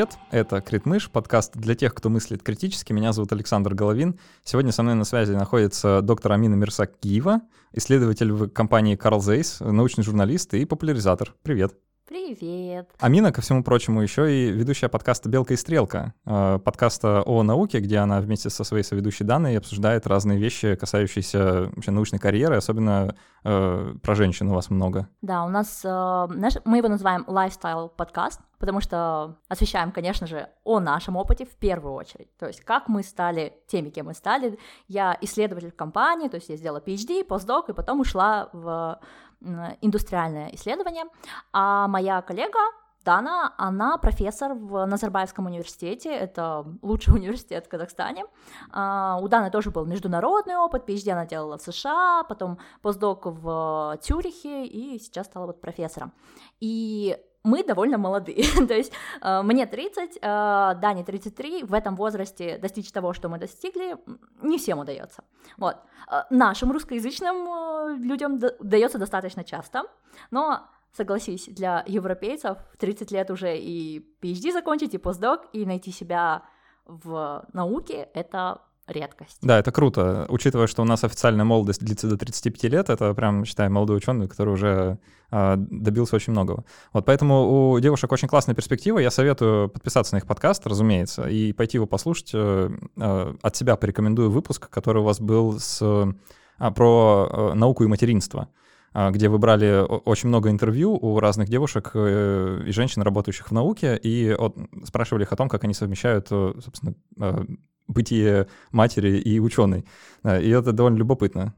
привет! Это Критмыш, подкаст для тех, кто мыслит критически. Меня зовут Александр Головин. Сегодня со мной на связи находится доктор Амина Мирсак-Киева, исследователь в компании Carl Zeiss, научный журналист и популяризатор. Привет! Привет. Амина, ко всему прочему, еще и ведущая подкаста «Белка и стрелка», э, подкаста о науке, где она вместе со своей соведущей Даной обсуждает разные вещи, касающиеся вообще научной карьеры, особенно э, про женщин у вас много. Да, у нас, э, знаешь, мы его называем lifestyle подкаст, потому что освещаем, конечно же, о нашем опыте в первую очередь. То есть как мы стали теми, кем мы стали. Я исследователь в компании, то есть я сделала PhD, постдок, и потом ушла в индустриальное исследование, а моя коллега Дана, она профессор в Назарбаевском университете, это лучший университет в Казахстане. А, у Даны тоже был международный опыт, PhD она делала в США, потом постдок в Цюрихе и сейчас стала вот профессором. И мы довольно молодые, то есть э, мне 30, э, Дане 33, в этом возрасте достичь того, что мы достигли, не всем удается. Вот. Э, нашим русскоязычным э, людям удается достаточно часто, но согласись, для европейцев в 30 лет уже и PhD закончить, и постдок, и найти себя в науке — это редкость. Да, это круто. Учитывая, что у нас официальная молодость длится до 35 лет, это прям, считаю, молодой ученый, который уже э, добился очень многого. Вот поэтому у девушек очень классная перспектива. Я советую подписаться на их подкаст, разумеется, и пойти его послушать. Э, э, от себя порекомендую выпуск, который у вас был с, э, про э, науку и материнство где вы брали очень много интервью у разных девушек э, и женщин, работающих в науке, и спрашивали их о том, как они совмещают, э, собственно, бытие матери и ученой. И это довольно любопытно.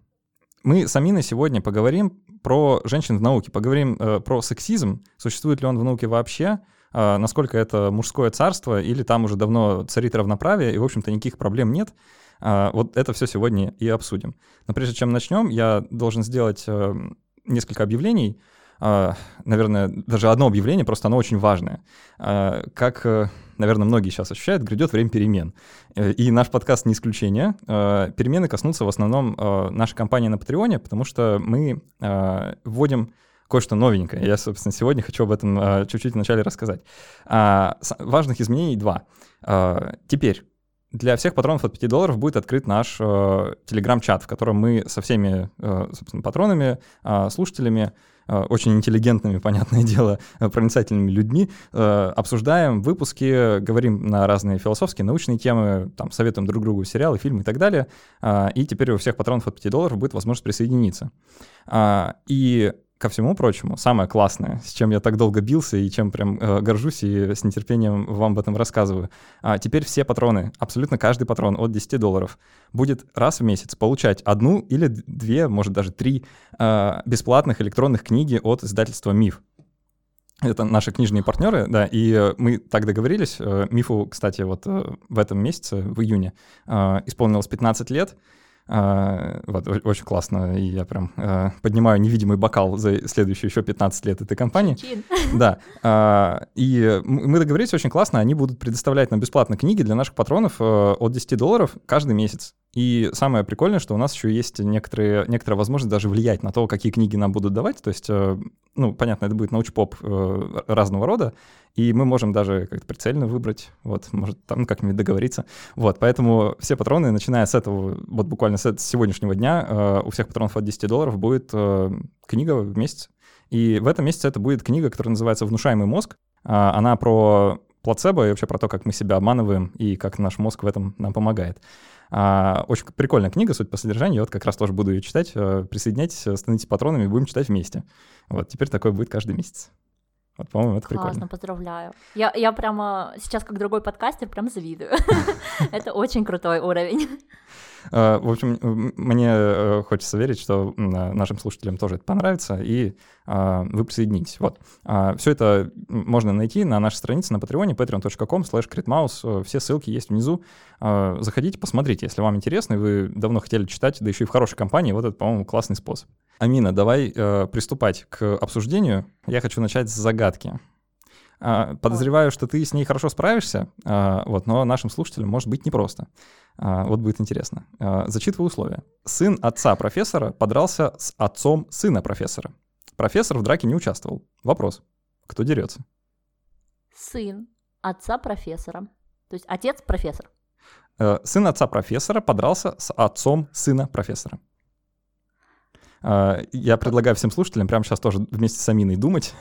Мы с Аминой сегодня поговорим про женщин в науке, поговорим э, про сексизм, существует ли он в науке вообще, э, насколько это мужское царство, или там уже давно царит равноправие, и, в общем-то, никаких проблем нет. Э, вот это все сегодня и обсудим. Но прежде чем начнем, я должен сделать э, несколько объявлений. Э, наверное, даже одно объявление, просто оно очень важное. Э, как... Наверное, многие сейчас ощущают, грядет время перемен. Э, и наш подкаст не исключение. Э, перемены коснутся в основном э, нашей компании на Патреоне, потому что мы вводим кое-что новенькое. Я, собственно, сегодня хочу об этом чуть-чуть вначале рассказать. А, важных изменений два. Теперь для всех патронов от 5 долларов будет открыт наш телеграм-чат, в котором мы со всеми, собственно, патронами, слушателями очень интеллигентными, понятное дело, э, проницательными людьми, э, обсуждаем выпуски, говорим на разные философские, научные темы, там, советуем друг другу сериалы, фильмы и так далее. И теперь у всех патронов от 5 долларов будет возможность присоединиться. И ко всему прочему, самое классное, с чем я так долго бился и чем прям э, горжусь и с нетерпением вам об этом рассказываю. А теперь все патроны, абсолютно каждый патрон от 10 долларов будет раз в месяц получать одну или две, может даже три э, бесплатных электронных книги от издательства «Миф». Это наши книжные партнеры, да, и мы так договорились. Э, Мифу, кстати, вот э, в этом месяце, в июне, э, исполнилось 15 лет, вот, очень классно, и я прям э, поднимаю невидимый бокал за следующие еще 15 лет этой компании. Чин. Да, э, и мы договорились очень классно, они будут предоставлять нам бесплатно книги для наших патронов э, от 10 долларов каждый месяц. И самое прикольное, что у нас еще есть некоторые, некоторая возможность даже влиять на то, какие книги нам будут давать. То есть, э, ну, понятно, это будет научпоп разного рода, и мы можем даже как-то прицельно выбрать, вот, может, там как-нибудь договориться. Вот, поэтому все патроны, начиная с этого, вот буквально с сегодняшнего дня, э, у всех патронов от 10 долларов будет книга в месяц. И в этом месяце это будет книга, которая называется «Внушаемый мозг». Она про плацебо и вообще про то, как мы себя обманываем и как наш мозг в этом нам помогает. А, очень прикольная книга, суть по содержанию. Я вот как раз тоже буду ее читать. Э, присоединяйтесь, э, становитесь патронами, будем читать вместе. Вот теперь такое будет каждый месяц. Вот, по-моему, это Классно, поздравляю. Я, я прямо сейчас, как другой подкастер, прям завидую. Это очень крутой уровень. Э, в общем, мне э, хочется верить, что нашим слушателям тоже это понравится, и а, вы присоединитесь. Вот. А, Все это можно найти на нашей странице на Патреоне patreon.com slash э, Все ссылки есть внизу. А, заходите, посмотрите, если вам интересно, и вы давно хотели читать, да еще и в хорошей компании, вот это, по-моему, классный способ. Амина, давай приступать к обсуждению. Я хочу начать с загадки. Подозреваю, что ты с ней хорошо справишься, вот, но нашим слушателям может быть непросто. А, вот будет интересно. А, зачитываю условия. Сын отца профессора подрался с отцом сына профессора. Профессор в драке не участвовал. Вопрос. Кто дерется? Сын отца профессора. То есть отец профессор. Э, сын отца профессора подрался с отцом сына профессора. Э, я предлагаю всем слушателям прямо сейчас тоже вместе с Аминой думать.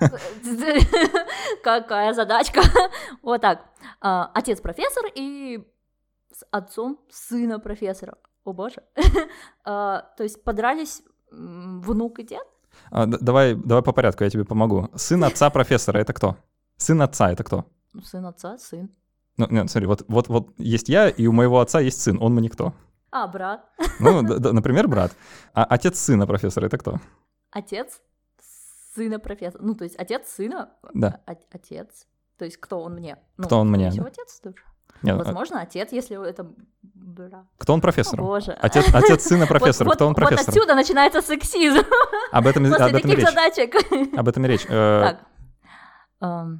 Какая задачка. Вот так. Отец профессор и с отцом сына профессора. О боже. То есть подрались внук и дед? Давай, давай по порядку, я тебе помогу. Сын отца профессора — это кто? Сын отца — это кто? Сын отца, сын. Ну, нет, смотри, вот, вот, вот есть я, и у моего отца есть сын, он мне кто? А, брат. Ну, да, например, брат. А отец сына профессора — это кто? Отец сына профессора. Ну, то есть отец сына? Да. О- отец. То есть кто он мне? Ну, кто он мне? Да. отец тоже. Нет, ну, Возможно, отец, если это брат. Кто он профессор? Боже. Отец, отец сына профессора. Кто он профессор? Вот отсюда начинается сексизм. Об этом, После об этом таких речь. задачек. Об этом и речь. Э, Так.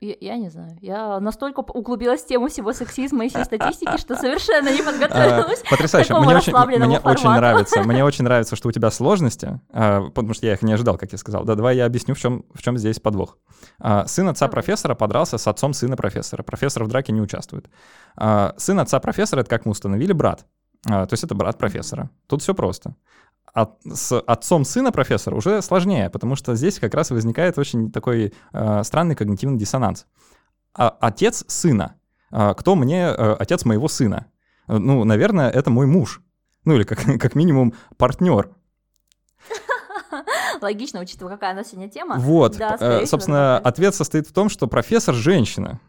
Я, я не знаю. Я настолько углубилась в тему всего сексизма и всей статистики, что совершенно не подготовилась. А, потрясающе. Мне, очень, мне очень нравится. Мне очень нравится, что у тебя сложности, а, потому что я их не ожидал, как я сказал. Да, давай я объясню, в чем, в чем здесь подвох. А, сын отца профессора подрался с отцом сына профессора. Профессор в драке не участвует. Сын отца профессора — это, как мы установили, брат. То есть это брат профессора. Тут все просто. А с отцом сына профессора уже сложнее, потому что здесь как раз возникает очень такой э, странный когнитивный диссонанс. А отец сына. А кто мне э, отец моего сына? Ну, наверное, это мой муж. Ну, или как, как минимум партнер. Логично, учитывая, какая у нас сегодня тема. Вот. Да, э, собственно, всего, ответ состоит в том, что профессор женщина.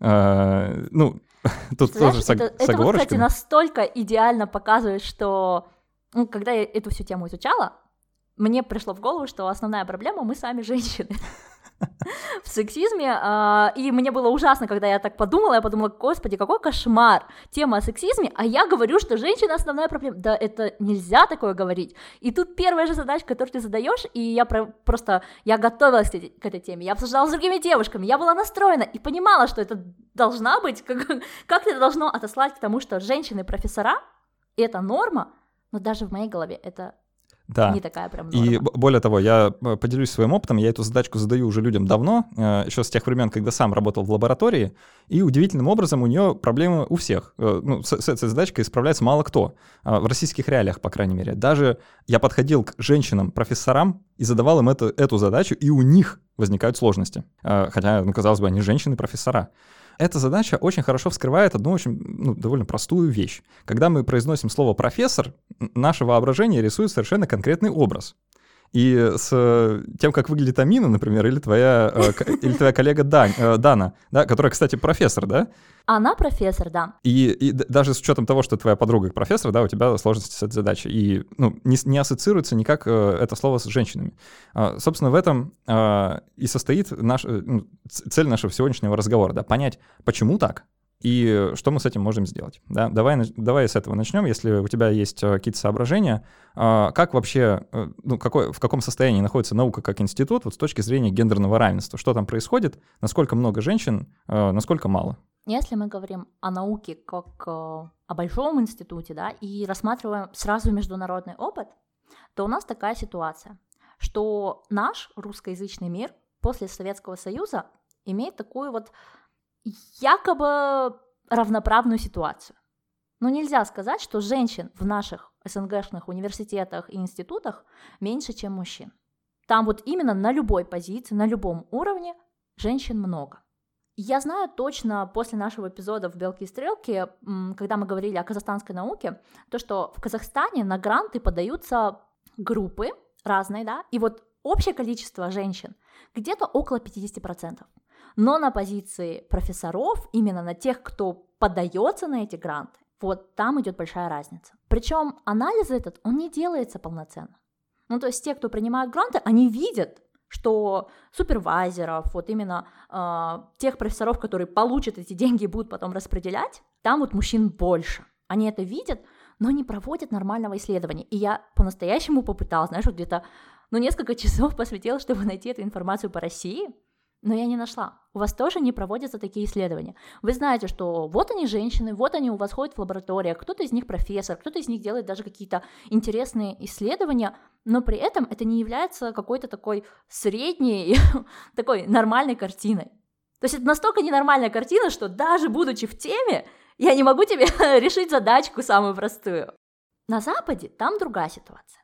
Э, ну, тут тоже с, это, с это вот, кстати, настолько идеально показывает, что ну, когда я эту всю тему изучала, мне пришло в голову, что основная проблема мы сами женщины. В сексизме, а, и мне было ужасно, когда я так подумала, я подумала, господи, какой кошмар, тема о сексизме, а я говорю, что женщина основная проблема, да это нельзя такое говорить, и тут первая же задача, которую ты задаешь, и я про- просто, я готовилась к, этой теме, я обсуждала с другими девушками, я была настроена и понимала, что это должна быть, как, как это должно отослать к тому, что женщины-профессора, это норма, но даже в моей голове это да. не такая прям норма. И более того, я поделюсь своим опытом, я эту задачку задаю уже людям давно, еще с тех времен, когда сам работал в лаборатории, и удивительным образом у нее проблемы у всех. Ну, с, с этой задачкой справляется мало кто, в российских реалиях, по крайней мере. Даже я подходил к женщинам-профессорам и задавал им эту, эту задачу, и у них возникают сложности. Хотя, ну, казалось бы, они женщины-профессора. Эта задача очень хорошо вскрывает одну очень ну, довольно простую вещь. Когда мы произносим слово «профессор», наше воображение рисует совершенно конкретный образ. И с тем, как выглядит Амина, например, или твоя, или твоя коллега Дань, Дана, да, которая, кстати, профессор, да? Она профессор, да. И, и даже с учетом того, что твоя подруга профессор, да, у тебя сложности с этой задачей. И ну, не, не ассоциируется никак э, это слово с женщинами. А, собственно, в этом а, и состоит наш, ну, цель нашего сегодняшнего разговора, да, понять, почему так, и что мы с этим можем сделать. Да? Давай, давай с этого начнем, если у тебя есть какие-то соображения. Как вообще, ну, какой, в каком состоянии находится наука как институт вот с точки зрения гендерного равенства? Что там происходит? Насколько много женщин, насколько мало? Если мы говорим о науке как о большом институте, да, и рассматриваем сразу международный опыт, то у нас такая ситуация, что наш русскоязычный мир после Советского Союза имеет такую вот якобы равноправную ситуацию. Но нельзя сказать, что женщин в наших СНГшных университетах и институтах меньше, чем мужчин. Там вот именно на любой позиции, на любом уровне женщин много. Я знаю точно после нашего эпизода в «Белке и стрелке», когда мы говорили о казахстанской науке, то, что в Казахстане на гранты подаются группы разные, да, и вот общее количество женщин где-то около 50%. Но на позиции профессоров, именно на тех, кто подается на эти гранты, вот там идет большая разница. Причем анализ этот, он не делается полноценно. Ну, то есть те, кто принимают гранты, они видят, что супервайзеров, вот именно э, тех профессоров, которые получат эти деньги и будут потом распределять, там вот мужчин больше. Они это видят, но не проводят нормального исследования. И я по-настоящему попыталась, знаешь, вот где-то, ну, несколько часов посвятила, чтобы найти эту информацию по России, но я не нашла. У вас тоже не проводятся такие исследования. Вы знаете, что вот они женщины, вот они у вас ходят в лабораториях, кто-то из них профессор, кто-то из них делает даже какие-то интересные исследования, но при этом это не является какой-то такой средней, такой нормальной картиной. То есть это настолько ненормальная картина, что даже будучи в теме, я не могу тебе решить задачку самую простую. На Западе там другая ситуация.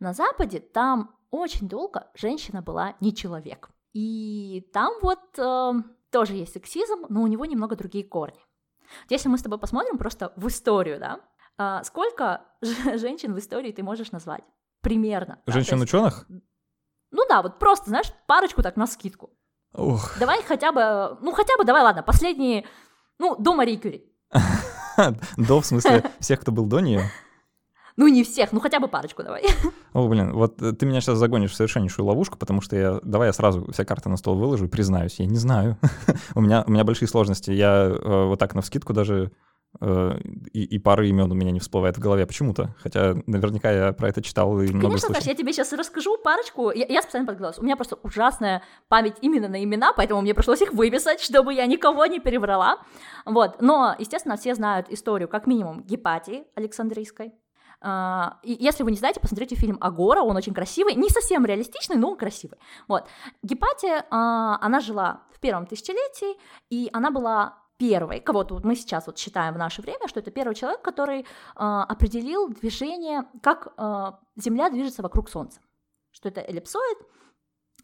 На Западе там очень долго женщина была не человек. И там вот э, тоже есть сексизм, но у него немного другие корни. Если мы с тобой посмотрим просто в историю, да, э, сколько женщин в истории ты можешь назвать? Примерно. Женщин-ученых? Да, ну да, вот просто, знаешь, парочку так на скидку. Ух. Давай хотя бы, ну хотя бы, давай, ладно, последние, ну, до Марии Кюри. До, в смысле, всех, кто был до нее? Ну, не всех, ну хотя бы парочку давай. О, блин, вот э, ты меня сейчас загонишь в совершеннейшую ловушку, потому что я, давай я сразу все карты на стол выложу и признаюсь, я не знаю. у, меня, у меня большие сложности, я э, вот так на вскидку даже Э, и, и пары имен у меня не всплывает в голове почему-то. Хотя наверняка я про это читал и много Конечно, Саш, я тебе сейчас расскажу парочку. Я, я специально подготовилась. У меня просто ужасная память именно на имена, поэтому мне пришлось их выписать, чтобы я никого не переврала. Вот. Но, естественно, все знают историю, как минимум, Гепатии Александрийской. Uh, и если вы не знаете, посмотрите фильм Агора, он очень красивый, не совсем реалистичный, но красивый. Вот. Гепатия, uh, она жила в первом тысячелетии, и она была первой, кого-то мы сейчас вот считаем в наше время, что это первый человек, который э, определил движение, как Земля движется вокруг Солнца, что это эллипсоид,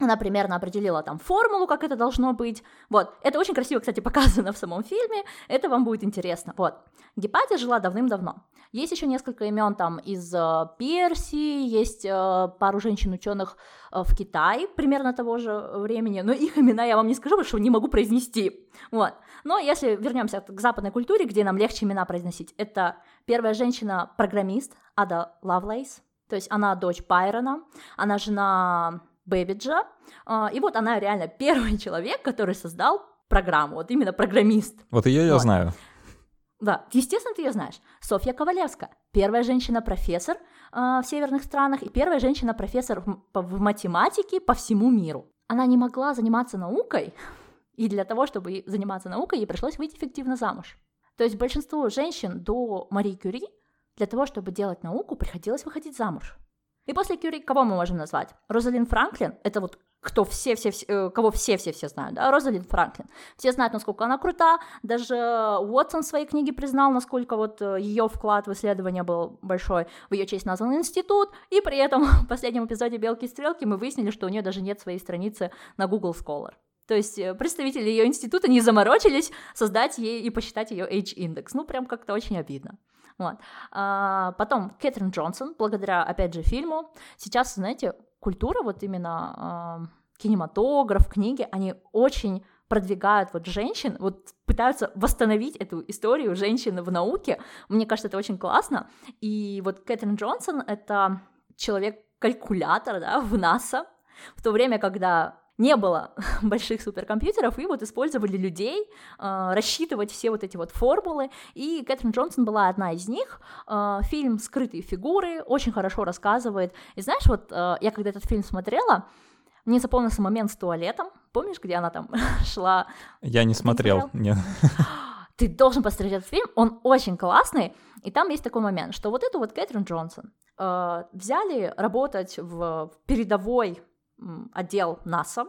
она примерно определила там формулу, как это должно быть. Вот. Это очень красиво, кстати, показано в самом фильме. Это вам будет интересно. Вот. Гепатия жила давным-давно. Есть еще несколько имен там из э, Персии, есть э, пару женщин-ученых э, в Китае примерно того же времени, но их имена я вам не скажу, потому что не могу произнести. Вот. Но если вернемся к западной культуре, где нам легче имена произносить, это первая женщина-программист Ада Лавлейс, то есть она дочь Пайрона, она жена Бэбиджа, а, и вот она реально первый человек, который создал программу, вот именно программист. Вот ее я вот. знаю. Да, естественно, ты ее знаешь. Софья Ковалевская, первая женщина-профессор э, в северных странах и первая женщина-профессор в, в математике по всему миру. Она не могла заниматься наукой, и для того, чтобы заниматься наукой, ей пришлось выйти эффективно замуж. То есть большинству женщин до Марии Кюри для того, чтобы делать науку, приходилось выходить замуж. И после Кюри кого мы можем назвать? Розалин Франклин, это вот кто все, все, все, э, кого все, все, все знают, да, Розалин Франклин. Все знают, насколько она крута, даже Уотсон в своей книге признал, насколько вот э, ее вклад в исследование был большой. В ее честь назван институт, и при этом в последнем эпизоде «Белки и стрелки» мы выяснили, что у нее даже нет своей страницы на Google Scholar. То есть э, представители ее института не заморочились создать ей и посчитать ее H-индекс. Ну, прям как-то очень обидно. Вот. А, потом Кэтрин Джонсон, благодаря, опять же, фильму. Сейчас, знаете, культура, вот именно а, кинематограф, книги, они очень продвигают вот женщин, вот пытаются восстановить эту историю женщины в науке. Мне кажется, это очень классно. И вот Кэтрин Джонсон — это человек-калькулятор да, в НАСА, в то время, когда не было больших суперкомпьютеров, и вот использовали людей э, рассчитывать все вот эти вот формулы, и Кэтрин Джонсон была одна из них. Э, фильм «Скрытые фигуры» очень хорошо рассказывает. И знаешь, вот э, я когда этот фильм смотрела, мне запомнился момент с туалетом. Помнишь, где она там шла? Я не смотрел, нет. Ты должен посмотреть этот фильм, он очень классный. И там есть такой момент, что вот эту вот Кэтрин Джонсон э, взяли работать в, в передовой отдел НАСА.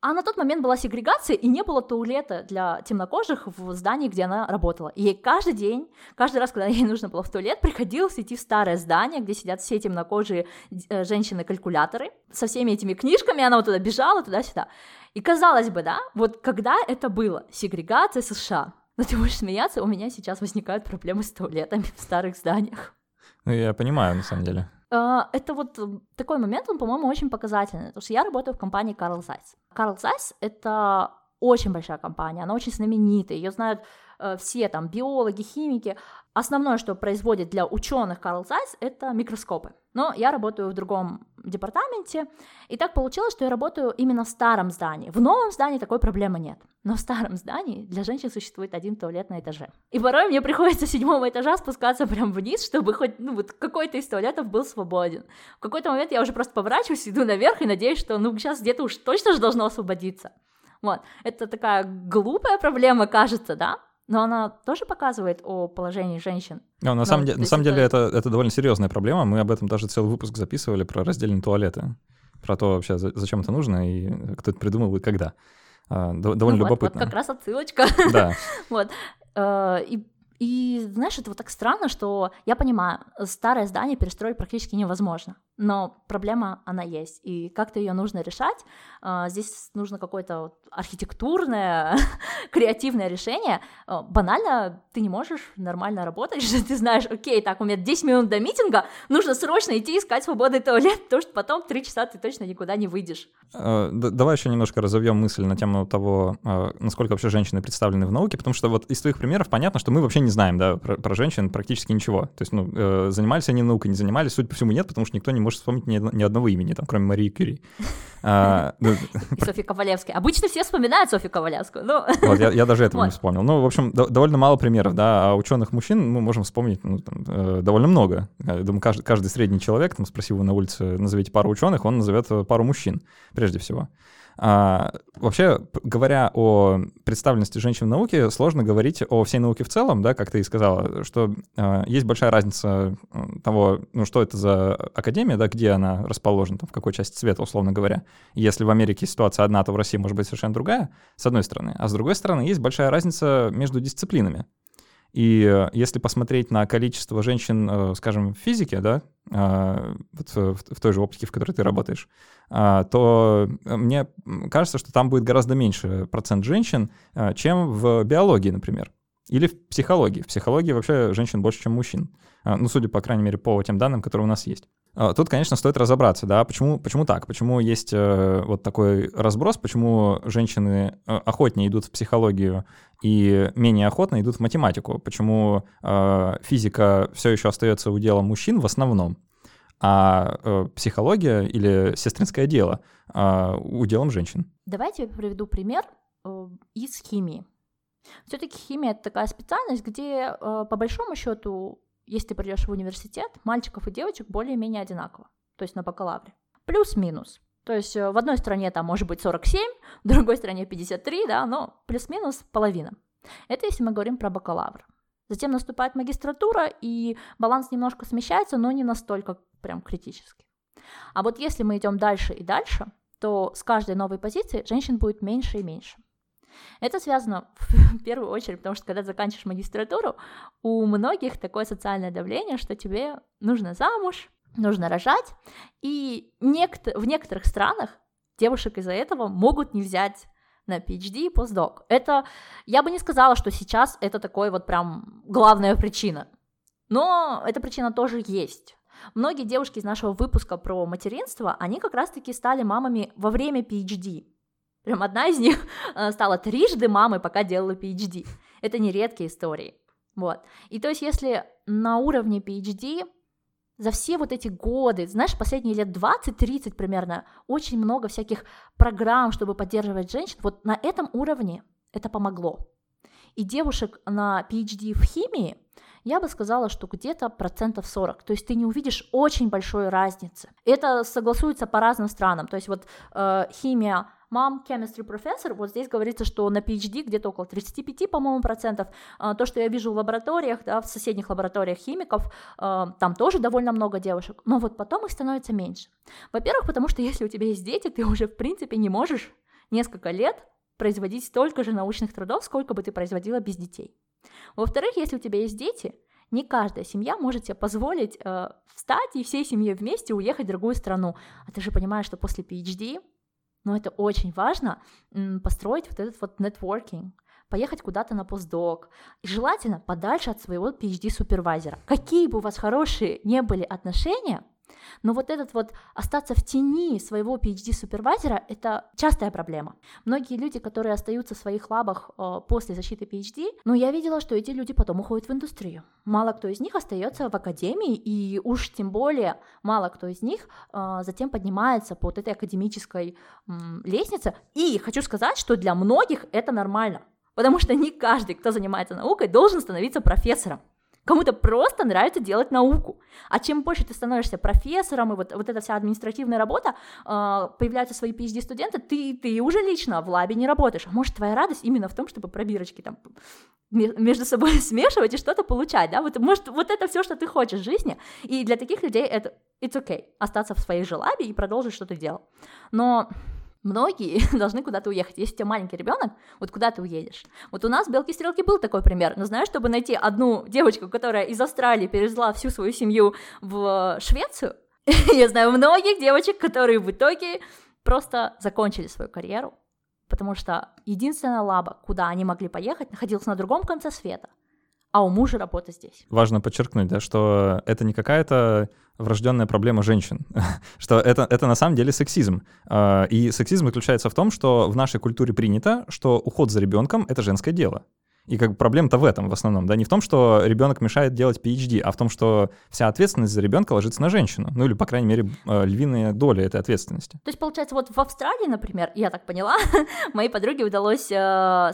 А на тот момент была сегрегация, и не было туалета для темнокожих в здании, где она работала. И ей каждый день, каждый раз, когда ей нужно было в туалет, приходилось идти в старое здание, где сидят все темнокожие э, женщины-калькуляторы. Со всеми этими книжками она вот туда бежала, туда-сюда. И казалось бы, да, вот когда это было, сегрегация США, но ты будешь смеяться, у меня сейчас возникают проблемы с туалетами в старых зданиях. Ну, я понимаю, на самом деле. А, это вот такой момент, он, по-моему, очень показательный, потому что я работаю в компании Carl Zeiss. Carl Zeiss — это очень большая компания, она очень знаменитая, ее знают э, все там биологи, химики. Основное, что производит для ученых Карл Зайс, это микроскопы. Но я работаю в другом департаменте, и так получилось, что я работаю именно в старом здании. В новом здании такой проблемы нет. Но в старом здании для женщин существует один туалет на этаже. И порой мне приходится с седьмого этажа спускаться прямо вниз, чтобы хоть ну, вот какой-то из туалетов был свободен. В какой-то момент я уже просто поворачиваюсь, иду наверх и надеюсь, что ну сейчас где-то уж точно же должно освободиться. Вот. Это такая глупая проблема, кажется, да? Но она тоже показывает о положении женщин. No, на, самом, де- на самом деле это, это довольно серьезная проблема. Мы об этом даже целый выпуск записывали про раздельные туалеты. Про то вообще, зачем это нужно и кто это придумал и когда. э, довольно ну любопытно. Вот, вот как раз отсылочка. Да. вот. Э, и и знаешь, это вот так странно, что я понимаю, старое здание перестроить практически невозможно, но проблема она есть, и как-то ее нужно решать. А, здесь нужно какое-то архитектурное, креативное решение. А, банально ты не можешь нормально работать, что ты знаешь, окей, так, у меня 10 минут до митинга, нужно срочно идти искать свободный туалет, потому что потом 3 часа ты точно никуда не выйдешь. А, давай еще немножко разовьем мысль на тему того, насколько вообще женщины представлены в науке, потому что вот из твоих примеров понятно, что мы вообще не знаем, да, про, про женщин практически ничего. То есть, ну, э, занимались они наукой, не занимались, судя по всему, нет, потому что никто не может вспомнить ни, ни одного имени, там, кроме Марии Кюри. А, ну, Софьи Ковалевской. Обычно все вспоминают Софью Ковалевскую. Вот, я, я даже этого вот. не вспомнил. Ну, в общем, до, довольно мало примеров, да, а ученых мужчин мы можем вспомнить ну, там, э, довольно много. Я думаю, каждый, каждый средний человек, там, спросил его на улице, назовите пару ученых, он назовет пару мужчин, прежде всего. А, вообще, говоря о представленности женщин в науке, сложно говорить о всей науке в целом, да, как ты и сказала, что а, есть большая разница того, ну, что это за академия, да, где она расположена, там, в какой части света, условно говоря. Если в Америке ситуация одна, то в России может быть совершенно другая, с одной стороны. А с другой стороны, есть большая разница между дисциплинами. И э, если посмотреть на количество женщин, э, скажем, в физике, да, а, вот в той же оптике, в которой ты работаешь, а, то мне кажется, что там будет гораздо меньше процент женщин, а, чем в биологии, например. Или в психологии. В психологии вообще женщин больше, чем мужчин. Ну, судя, по крайней мере, по тем данным, которые у нас есть. А, тут, конечно, стоит разобраться, да, почему, почему так, почему есть э, вот такой разброс, почему женщины э, охотнее идут в психологию и менее охотно идут в математику, почему э, физика все еще остается уделом мужчин в основном, а э, психология или сестринское дело э, уделом женщин. Давайте я приведу пример э, из химии. Все-таки химия это такая специальность, где э, по большому счету если ты придешь в университет, мальчиков и девочек более-менее одинаково, то есть на бакалавре. Плюс-минус. То есть э, в одной стране там может быть 47, в другой стране 53, да, но плюс-минус половина. Это если мы говорим про бакалавр. Затем наступает магистратура, и баланс немножко смещается, но не настолько прям критически. А вот если мы идем дальше и дальше, то с каждой новой позиции женщин будет меньше и меньше. Это связано в первую очередь, потому что когда заканчиваешь магистратуру, у многих такое социальное давление, что тебе нужно замуж, нужно рожать, и в некоторых странах девушек из-за этого могут не взять на PhD и постдок. Это, я бы не сказала, что сейчас это такой вот прям главная причина, но эта причина тоже есть. Многие девушки из нашего выпуска про материнство, они как раз-таки стали мамами во время PhD. Прям одна из них э, стала трижды мамой, пока делала PhD. Это не редкие истории. Вот. И то есть, если на уровне PhD за все вот эти годы, знаешь, последние лет 20-30 примерно, очень много всяких программ, чтобы поддерживать женщин, вот на этом уровне это помогло. И девушек на PhD в химии, я бы сказала, что где-то процентов 40. То есть ты не увидишь очень большой разницы. Это согласуется по разным странам. То есть вот э, химия мам chemistry professor, вот здесь говорится, что на PhD где-то около 35, по-моему, процентов. А, то, что я вижу в лабораториях, да, в соседних лабораториях химиков, а, там тоже довольно много девушек, но вот потом их становится меньше. Во-первых, потому что если у тебя есть дети, ты уже, в принципе, не можешь несколько лет производить столько же научных трудов, сколько бы ты производила без детей. Во-вторых, если у тебя есть дети, не каждая семья может себе позволить э, встать и всей семьей вместе уехать в другую страну. А ты же понимаешь, что после PhD но это очень важно построить вот этот вот нетворкинг, поехать куда-то на постдок, и желательно подальше от своего PhD-супервайзера. Какие бы у вас хорошие не были отношения, но вот этот вот остаться в тени своего PhD-супервайзера — это частая проблема. Многие люди, которые остаются в своих лабах э, после защиты PhD, ну, я видела, что эти люди потом уходят в индустрию. Мало кто из них остается в академии, и уж тем более мало кто из них э, затем поднимается по вот этой академической лестнице. И хочу сказать, что для многих это нормально, потому что не каждый, кто занимается наукой, должен становиться профессором. Кому-то просто нравится делать науку. А чем больше ты становишься профессором, и вот, вот эта вся административная работа, э, появляются свои PhD-студенты, ты, ты уже лично в лабе не работаешь. А может, твоя радость именно в том, чтобы пробирочки там между собой смешивать и что-то получать, да? Вот, может, вот это все, что ты хочешь в жизни. И для таких людей это it's okay, остаться в своей же лабе и продолжить, что ты делал. Но Многие должны куда-то уехать. Если у тебя маленький ребенок, вот куда ты уедешь? Вот у нас в Белке Стрелки был такой пример. Но знаешь, чтобы найти одну девочку, которая из Австралии перевезла всю свою семью в Швецию, я знаю многих девочек, которые в итоге просто закончили свою карьеру, потому что единственная лаба, куда они могли поехать, находилась на другом конце света а у мужа работа здесь. Важно подчеркнуть, да, что это не какая-то врожденная проблема женщин, что это, это на самом деле сексизм. А, и сексизм заключается в том, что в нашей культуре принято, что уход за ребенком — это женское дело. И как бы проблема-то в этом в основном, да, не в том, что ребенок мешает делать PhD, а в том, что вся ответственность за ребенка ложится на женщину. Ну или, по крайней мере, э, львиная доля этой ответственности. То есть, получается, вот в Австралии, например, я так поняла, моей подруге удалось э,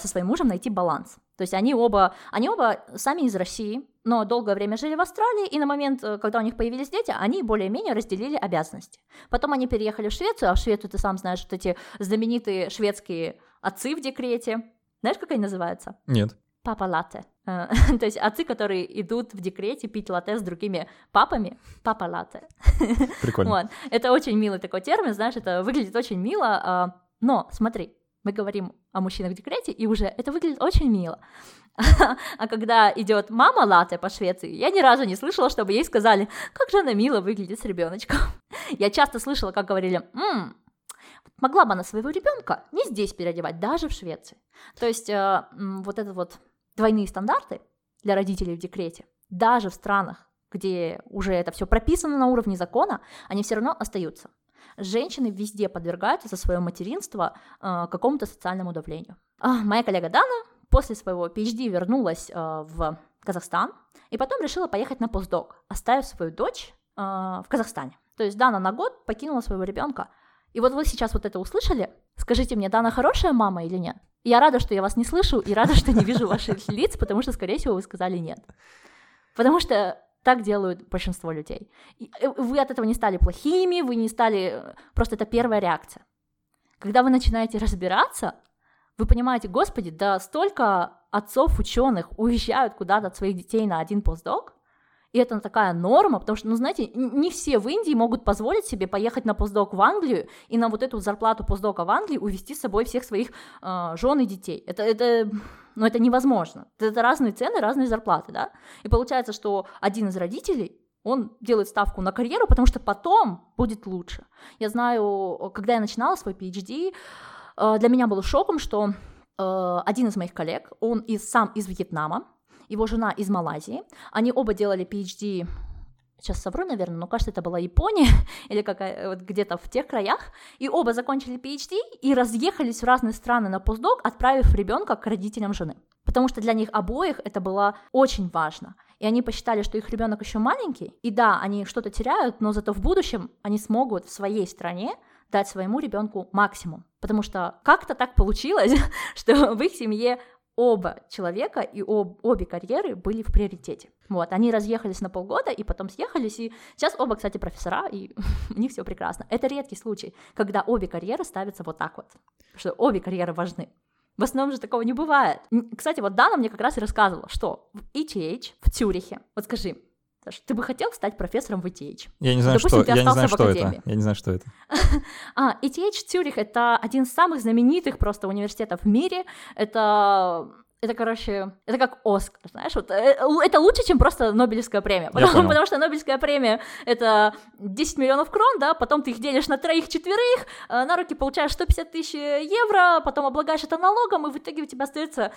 со своим мужем найти баланс. То есть они оба, они оба сами из России, но долгое время жили в Австралии, и на момент, э, когда у них появились дети, они более-менее разделили обязанности. Потом они переехали в Швецию, а в Швецию, ты сам знаешь, вот эти знаменитые шведские отцы в декрете. Знаешь, как они называются? Нет папа латте. Э, то есть отцы, которые идут в декрете пить латте с другими папами, папа латте. Прикольно. Вот. Это очень милый такой термин, знаешь, это выглядит очень мило, а, но смотри, мы говорим о мужчинах в декрете, и уже это выглядит очень мило. а когда идет мама латте по Швеции, я ни разу не слышала, чтобы ей сказали, как же она мило выглядит с ребеночком. я часто слышала, как говорили, м могла бы она своего ребенка не здесь переодевать, даже в Швеции. То есть э, вот этот вот двойные стандарты для родителей в декрете, даже в странах, где уже это все прописано на уровне закона, они все равно остаются. Женщины везде подвергаются за свое материнство э, какому-то социальному давлению. А, моя коллега Дана после своего PhD вернулась э, в Казахстан и потом решила поехать на постдок, оставив свою дочь э, в Казахстане. То есть Дана на год покинула своего ребенка. И вот вы сейчас вот это услышали. Скажите мне, Дана хорошая мама или нет? Я рада, что я вас не слышу, и рада, что не вижу ваших лиц, потому что, скорее всего, вы сказали нет. Потому что так делают большинство людей. И э, вы от этого не стали плохими, вы не стали... Просто это первая реакция. Когда вы начинаете разбираться, вы понимаете, господи, да столько отцов ученых уезжают куда-то от своих детей на один постдок, и это такая норма, потому что, ну, знаете, не все в Индии могут позволить себе поехать на постдок в Англию и на вот эту зарплату постдока в Англии увезти с собой всех своих э, жен и детей. Это, это, ну, это невозможно. Это разные цены, разные зарплаты, да. И получается, что один из родителей он делает ставку на карьеру, потому что потом будет лучше. Я знаю, когда я начинала свой PhD, э, для меня было шоком, что э, один из моих коллег, он из, сам из Вьетнама, его жена из Малайзии. Они оба делали PhD сейчас совру, наверное, но кажется, это была Япония или какая вот где-то в тех краях, и оба закончили PhD и разъехались в разные страны на постдок, отправив ребенка к родителям жены. Потому что для них обоих это было очень важно. И они посчитали, что их ребенок еще маленький, и да, они что-то теряют, но зато в будущем они смогут в своей стране дать своему ребенку максимум. Потому что как-то так получилось, что в их семье оба человека и об, обе карьеры были в приоритете. Вот, они разъехались на полгода и потом съехались, и сейчас оба, кстати, профессора, и у них все прекрасно. Это редкий случай, когда обе карьеры ставятся вот так вот, что обе карьеры важны. В основном же такого не бывает. Кстати, вот Дана мне как раз и рассказывала, что в ETH, в Цюрихе, вот скажи, ты бы хотел стать профессором в ETH? Я не знаю, Допустим, что, я не знаю, что это. Я не знаю, что это. а, ETH Цюрих — это один из самых знаменитых просто университетов в мире. Это это, короче, это как Оскар, знаешь, вот, э, это лучше, чем просто Нобелевская премия, потому, потому что Нобелевская премия — это 10 миллионов крон, да, потом ты их делишь на троих-четверых, э, на руки получаешь 150 тысяч евро, потом облагаешь это налогом, и в итоге у тебя остается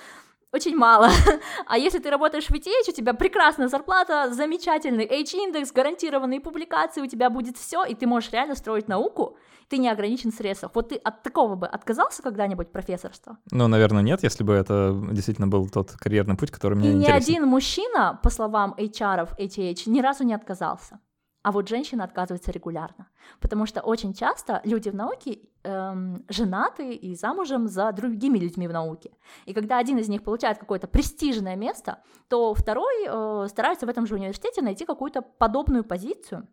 очень мало. А если ты работаешь в ETH, у тебя прекрасная зарплата, замечательный H-индекс, гарантированные публикации, у тебя будет все, и ты можешь реально строить науку, ты не ограничен в средствах. Вот ты от такого бы отказался когда-нибудь профессорства? Ну, наверное, нет, если бы это действительно был тот карьерный путь, который мне и интересен. ни один мужчина, по словам HR, HH, ни разу не отказался. А вот женщины отказываются регулярно, потому что очень часто люди в науке эм, женаты и замужем за другими людьми в науке. И когда один из них получает какое-то престижное место, то второй э, старается в этом же университете найти какую-то подобную позицию.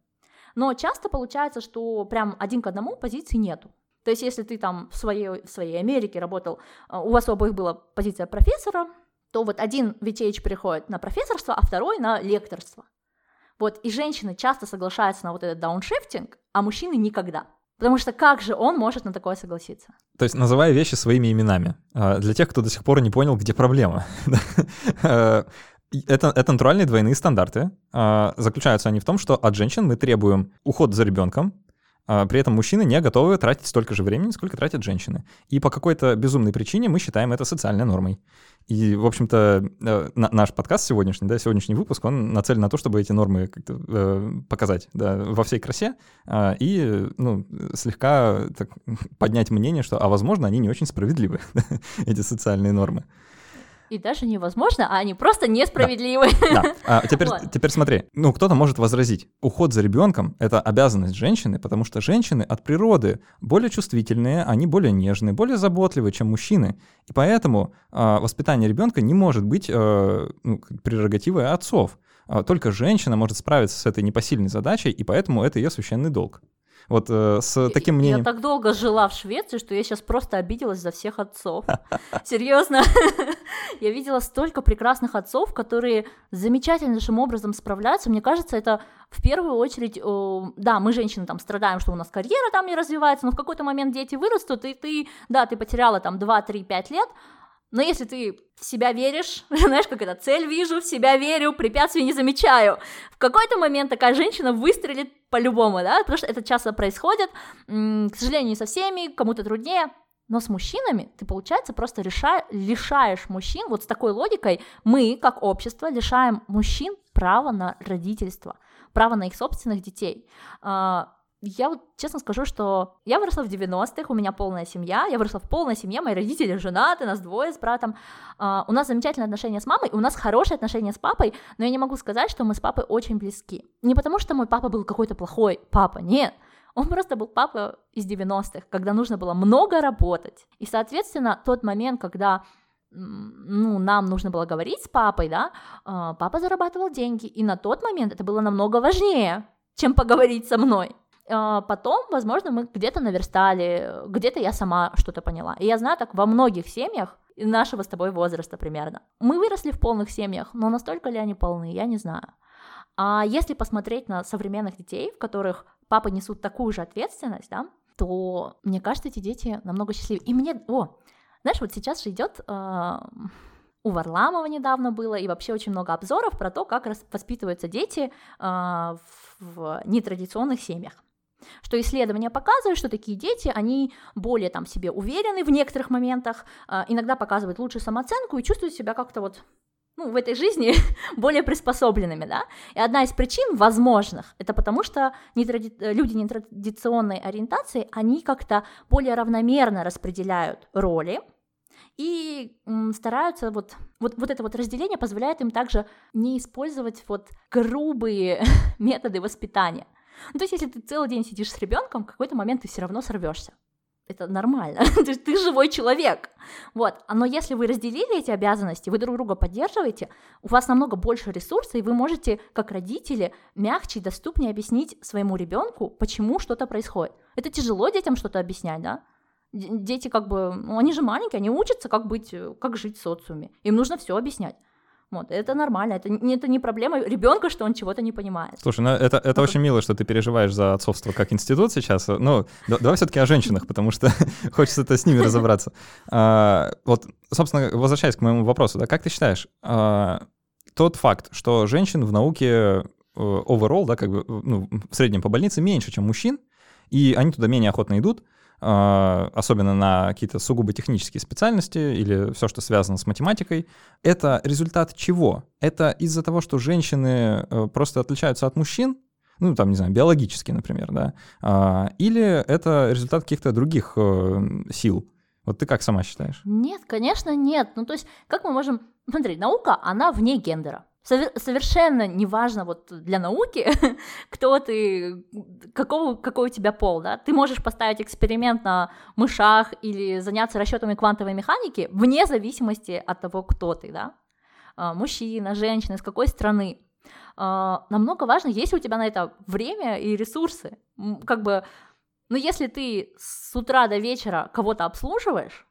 Но часто получается, что прям один к одному позиции нету. То есть если ты там в своей, в своей Америке работал, э, у вас у обоих была позиция профессора, то вот один VTH приходит на профессорство, а второй на лекторство. Вот, и женщины часто соглашаются на вот этот дауншифтинг, а мужчины никогда. Потому что как же он может на такое согласиться? То есть называя вещи своими именами. А, для тех, кто до сих пор не понял, где проблема. Э, это, это натуральные двойные стандарты. А, заключаются они в том, что от женщин мы требуем уход за ребенком, а при этом мужчины не готовы тратить столько же времени, сколько тратят женщины. И по какой-то безумной причине мы считаем это социальной нормой. И, в общем-то, э, наш подкаст сегодняшний, да, сегодняшний выпуск, он нацелен на то, чтобы эти нормы как-то э, показать да, во всей красе э, и ну, слегка так, поднять мнение, что, а возможно, они не очень справедливы, эти социальные нормы. И даже невозможно, а они просто несправедливы. Да. да. А теперь, вот. теперь смотри, ну кто-то может возразить, уход за ребенком это обязанность женщины, потому что женщины от природы более чувствительные, они более нежные, более заботливые, чем мужчины, и поэтому э, воспитание ребенка не может быть э, ну, прерогативой отцов. Только женщина может справиться с этой непосильной задачей, и поэтому это ее священный долг. Вот э, с таким мнением... Я так долго жила в Швеции, что я сейчас просто обиделась за всех отцов. Серьезно. Я видела столько прекрасных отцов, которые замечательнейшим образом справляются. Мне кажется, это в первую очередь, да, мы женщины там страдаем, что у нас карьера там не развивается, но в какой-то момент дети вырастут, и ты, да, ты потеряла там 2, 3, 5 лет, но если ты в себя веришь, знаешь, как это, цель вижу, в себя верю, препятствий не замечаю, в какой-то момент такая женщина выстрелит по-любому, да, потому что это часто происходит, к сожалению, не со всеми, кому-то труднее, но с мужчинами ты, получается, просто реша... лишаешь мужчин, вот с такой логикой, мы, как общество, лишаем мужчин права на родительство, права на их собственных детей. А, я вот честно скажу, что я выросла в 90-х, у меня полная семья, я выросла в полной семье, мои родители женаты, нас двое с братом, uh, у нас замечательные отношения с мамой, у нас хорошие отношения с папой, но я не могу сказать, что мы с папой очень близки. Не потому, что мой папа был какой-то плохой папа, нет, он просто был папа из 90-х, когда нужно было много работать. И, соответственно, тот момент, когда ну, нам нужно было говорить с папой, да, uh, папа зарабатывал деньги, и на тот момент это было намного важнее, чем поговорить со мной. А, потом, возможно, мы где-то наверстали, где-то я сама что-то поняла. И я знаю так во многих семьях нашего с тобой возраста примерно. Мы выросли в полных семьях, но настолько ли они полны, я не знаю. А если посмотреть на современных детей, в которых папы несут такую же ответственность, да, то мне кажется, эти дети намного счастливее. И мне, о, знаешь, вот сейчас же идет э, у Варламова недавно было, и вообще очень много обзоров про то, как воспитываются дети э, в нетрадиционных семьях что исследования показывают, что такие дети, они более там себе уверены в некоторых моментах, э, иногда показывают лучшую самооценку и чувствуют себя как-то вот ну, в этой жизни более приспособленными, да. И одна из причин возможных, это потому что нетради... люди нетрадиционной ориентации, они как-то более равномерно распределяют роли, и стараются вот, вот, вот это вот разделение позволяет им также не использовать вот грубые методы воспитания. Ну, то есть, если ты целый день сидишь с ребенком, в какой-то момент ты все равно сорвешься. Это нормально. ты, ты живой человек. Вот. Но если вы разделили эти обязанности, вы друг друга поддерживаете, у вас намного больше ресурсов, и вы можете, как родители, мягче и доступнее объяснить своему ребенку, почему что-то происходит. Это тяжело детям что-то объяснять, да? Дети как бы, ну, они же маленькие, они учатся, как быть, как жить в социуме. Им нужно все объяснять. Вот, это нормально, это, это не проблема ребенка, что он чего-то не понимает. Слушай, ну это, это очень мило, что ты переживаешь за отцовство как институт сейчас. Ну, давай все-таки о женщинах, потому что хочется это с ними разобраться. А, вот, собственно, возвращаясь к моему вопросу, да, как ты считаешь, а, тот факт, что женщин в науке э, overall, да, как бы, ну, в среднем по больнице меньше, чем мужчин, и они туда менее охотно идут, особенно на какие-то сугубо технические специальности или все, что связано с математикой, это результат чего? Это из-за того, что женщины э, просто отличаются от мужчин, ну, там, не знаю, биологически, например, да, а, или это результат каких-то других э, сил? Вот ты как сама считаешь? Нет, конечно, нет. Ну, то есть, как мы можем... Смотри, наука, она вне гендера совершенно неважно вот для науки, кто ты, какого, какой у тебя пол, да, ты можешь поставить эксперимент на мышах или заняться расчетами квантовой механики вне зависимости от того, кто ты, да, а, мужчина, женщина, из какой страны. А, намного важно, есть у тебя на это время и ресурсы, как бы, ну если ты с утра до вечера кого-то обслуживаешь,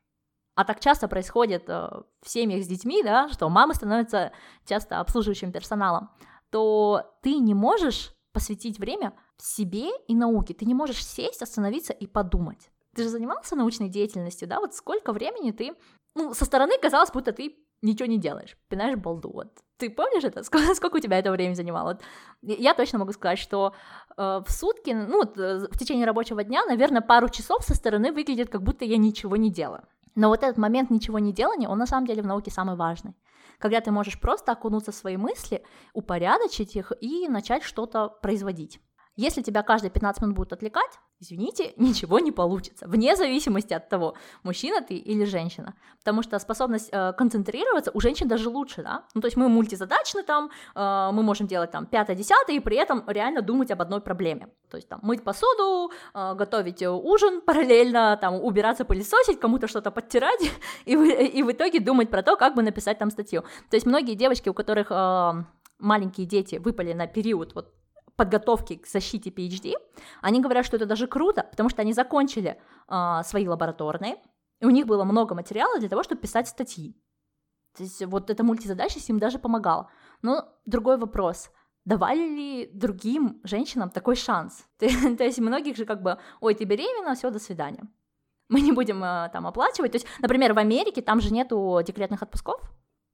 а так часто происходит э, в семьях с детьми, да, что мамы становятся часто обслуживающим персоналом, то ты не можешь посвятить время себе и науке. Ты не можешь сесть, остановиться и подумать. Ты же занимался научной деятельностью, да? Вот сколько времени ты... Ну, со стороны казалось, будто ты ничего не делаешь, пинаешь балду. Вот. Ты помнишь это? Сколько, сколько у тебя это время занимало? Вот. Я точно могу сказать, что э, в сутки, ну, э, в течение рабочего дня, наверное, пару часов со стороны выглядит, как будто я ничего не делаю. Но вот этот момент ничего не делания, он на самом деле в науке самый важный. Когда ты можешь просто окунуться в свои мысли, упорядочить их и начать что-то производить. Если тебя каждые 15 минут будут отвлекать, извините, ничего не получится, вне зависимости от того, мужчина ты или женщина. Потому что способность э, концентрироваться у женщин даже лучше, да? Ну, то есть мы мультизадачны там, э, мы можем делать там пятое-десятое, и при этом реально думать об одной проблеме. То есть там мыть посуду, э, готовить ужин параллельно, там убираться, пылесосить, кому-то что-то подтирать, и, в, и в итоге думать про то, как бы написать там статью. То есть многие девочки, у которых э, маленькие дети выпали на период вот подготовки к защите PhD, они говорят, что это даже круто, потому что они закончили э, свои лабораторные, и у них было много материала для того, чтобы писать статьи. То есть вот эта мультизадачность им даже помогала. Но другой вопрос – давали ли другим женщинам такой шанс? То есть многих же как бы, ой, ты беременна, все, до свидания. Мы не будем э, там оплачивать. То есть, например, в Америке там же нету декретных отпусков.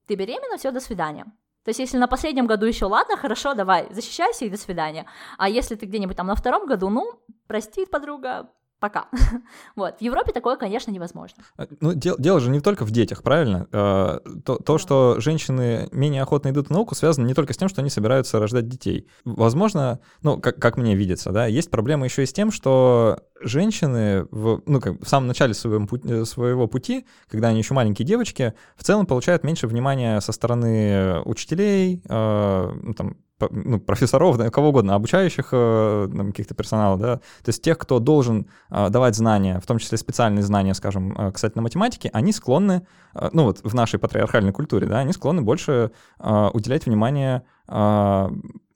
Ты беременна, все, до свидания. То есть, если на последнем году еще ладно, хорошо, давай, защищайся и до свидания. А если ты где-нибудь там на втором году, ну, прости, подруга, пока. вот. В Европе такое, конечно, невозможно. А, ну, дело, дело же не только в детях, правильно? А, то, то, что женщины менее охотно идут в науку, связано не только с тем, что они собираются рождать детей. Возможно, ну, как, как мне видится, да, есть проблема еще и с тем, что женщины в, ну, как, в самом начале своего, э, своего пути, когда они еще маленькие девочки, в целом получают меньше внимания со стороны учителей, э, ну, там, ну, профессоров, да, кого угодно, обучающих э, каких-то персоналов, да, то есть тех, кто должен э, давать знания, в том числе специальные знания, скажем, э, касательно математики, они склонны, э, ну вот в нашей патриархальной культуре, да, они склонны больше э, уделять внимание э,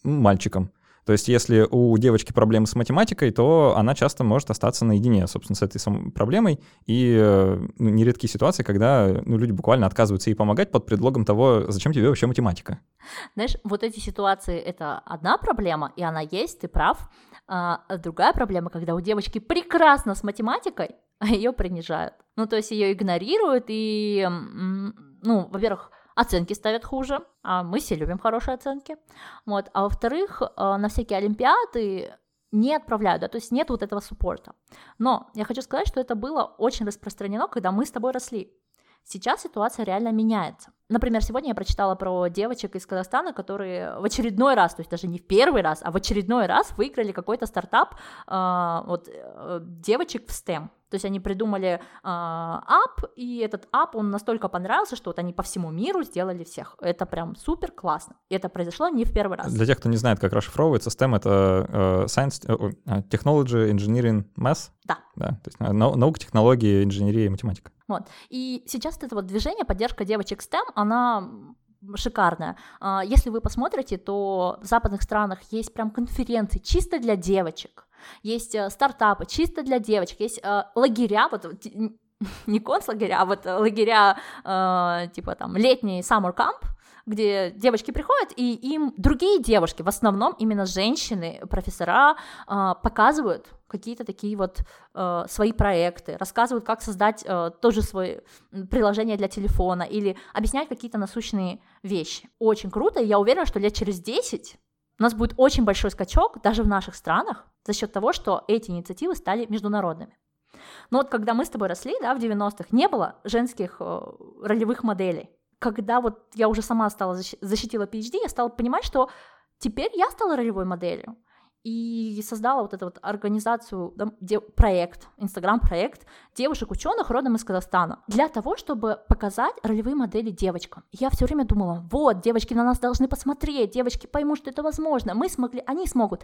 мальчикам. То есть если у девочки проблемы с математикой, то она часто может остаться наедине, собственно, с этой самой проблемой. И э, ну, нередкие ситуации, когда ну, люди буквально отказываются ей помогать под предлогом того, зачем тебе вообще математика. Знаешь, вот эти ситуации — это одна проблема, и она есть, ты прав. А другая проблема, когда у девочки прекрасно с математикой, а ее принижают. Ну, то есть ее игнорируют, и, ну, во-первых, оценки ставят хуже, а мы все любим хорошие оценки. Вот. А во-вторых, э, на всякие олимпиады не отправляют, да, то есть нет вот этого суппорта. Но я хочу сказать, что это было очень распространено, когда мы с тобой росли. Сейчас ситуация реально меняется. Например, сегодня я прочитала про девочек из Казахстана, которые в очередной раз, то есть даже не в первый раз, а в очередной раз выиграли какой-то стартап э, вот, э, девочек в STEM. То есть они придумали э, ап, и этот ап, он настолько понравился, что вот они по всему миру сделали всех. Это прям супер классно. И это произошло не в первый раз. Для тех, кто не знает, как расшифровывается, STEM — это э, Science, э, Technology, Engineering, Math. Да. да то есть наука, технологии, инженерия и математика. Вот. И сейчас это вот движение, поддержка девочек STEM, она шикарная. А, если вы посмотрите, то в западных странах есть прям конференции чисто для девочек, есть э, стартапы чисто для девочек, есть э, лагеря, вот не концлагеря, а вот лагеря э, типа там летний summer camp, где девочки приходят, и им другие девушки, в основном именно женщины, профессора, э, показывают какие-то такие вот э, свои проекты, рассказывают, как создать э, тоже свое приложение для телефона или объяснять какие-то насущные вещи. Очень круто, и я уверена, что лет через 10 у нас будет очень большой скачок даже в наших странах за счет того, что эти инициативы стали международными. Но вот когда мы с тобой росли, да, в 90-х, не было женских э, ролевых моделей когда вот я уже сама стала защитила PhD, я стала понимать, что теперь я стала ролевой моделью и создала вот эту вот организацию, проект, инстаграм-проект девушек-ученых родом из Казахстана, для того, чтобы показать ролевые модели девочкам. Я все время думала, вот, девочки на нас должны посмотреть, девочки поймут, что это возможно, мы смогли, они смогут.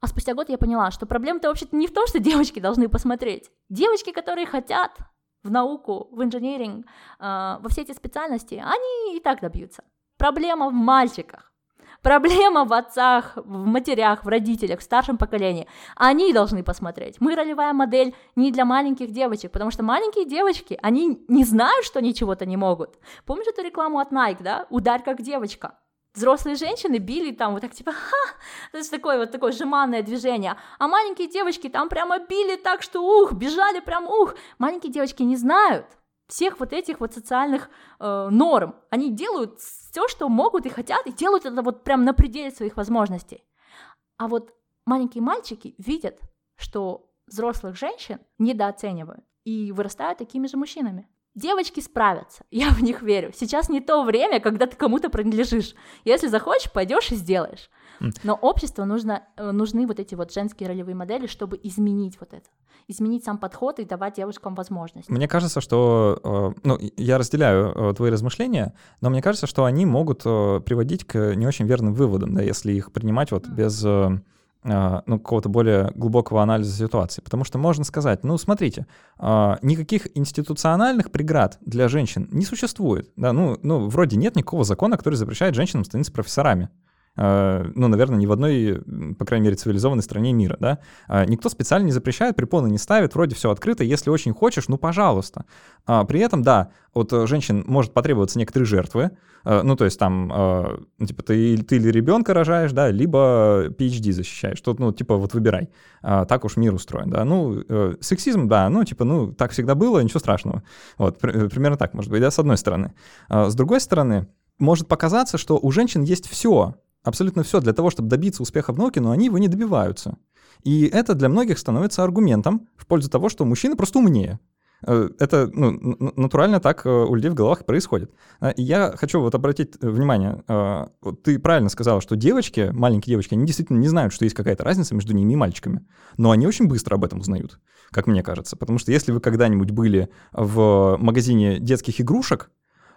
А спустя год я поняла, что проблема-то вообще-то не в том, что девочки должны посмотреть. Девочки, которые хотят, в науку, в инженеринг, а, во все эти специальности, они и так добьются. Проблема в мальчиках. Проблема в отцах, в матерях, в родителях, в старшем поколении. Они должны посмотреть. Мы ролевая модель не для маленьких девочек, потому что маленькие девочки, они не знают, что они чего-то не могут. Помнишь эту рекламу от Nike, да? Ударь как девочка. Взрослые женщины били там вот так типа ха, то есть такое вот такое сжиманное движение, а маленькие девочки там прямо били так, что ух, бежали прям ух, маленькие девочки не знают всех вот этих вот социальных э, норм, они делают все, что могут и хотят, и делают это вот прям на пределе своих возможностей, а вот маленькие мальчики видят, что взрослых женщин недооценивают и вырастают такими же мужчинами. Девочки справятся, я в них верю. Сейчас не то время, когда ты кому-то принадлежишь. Если захочешь, пойдешь и сделаешь. Но обществу нужно, э, нужны вот эти вот женские ролевые модели, чтобы изменить вот это. Изменить сам подход и давать девушкам возможность. Мне кажется, что... Э, ну, я разделяю э, твои размышления, но мне кажется, что они могут приводить к не очень верным выводам, да, если их принимать вот без ну, какого-то более глубокого анализа ситуации. Потому что можно сказать, ну, смотрите, а, никаких институциональных преград для женщин не существует. Да? Ну, ну, вроде нет никакого закона, который запрещает женщинам становиться профессорами. А, ну, наверное, ни в одной, по крайней мере, цивилизованной стране мира, да, никто специально не запрещает, препоны не ставит, вроде все открыто, если очень хочешь, ну, пожалуйста. При этом, да, от женщин может потребоваться некоторые жертвы, ну, то есть там, ну, типа, ты, ты или ребенка рожаешь, да, либо PhD защищаешь, что, ну, типа, вот выбирай, так уж мир устроен, да, ну, э, сексизм, да, ну, типа, ну, так всегда было, ничего страшного, вот, примерно так, может быть, да, с одной стороны. С другой стороны, может показаться, что у женщин есть все, абсолютно все для того, чтобы добиться успеха в науке, но они его не добиваются. И это для многих становится аргументом в пользу того, что мужчины просто умнее. Э, это ну, натурально так э, у людей в головах происходит. А, я хочу вот обратить э, внимание, ты правильно сказала, что девочки, маленькие девочки, они действительно не знают, что есть какая-то разница между ними и мальчиками. Но они очень быстро об этом узнают, как мне кажется. Потому что если вы когда-нибудь были в магазине детских игрушек,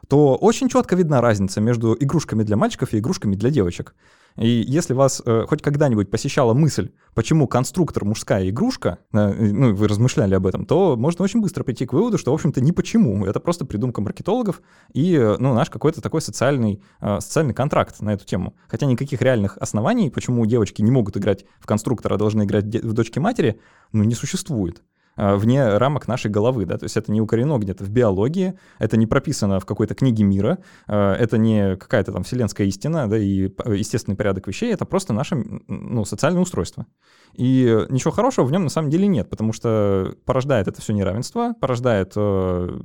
то очень четко видна разница между игрушками для мальчиков и игрушками для девочек. И если вас э, хоть когда-нибудь посещала мысль, почему конструктор мужская игрушка, э, ну, вы размышляли об этом, то можно очень быстро прийти к выводу, что, в общем-то, ни почему. Это просто придумка маркетологов и, э, ну, наш какой-то такой социальный, э, социальный контракт на эту тему. Хотя никаких реальных оснований, почему девочки не могут играть в конструктора, а должны играть в дочки матери, ну, не существует. Э, вне рамок нашей головы, да, то есть это не укорено где-то в биологии, это не прописано в какой-то книге мира, э, это не какая-то там вселенская истина, да, и естественный порядок вещей, это просто наше, ну, социальное устройство. И ничего хорошего в нем на самом деле нет, потому что порождает это все неравенство, порождает э,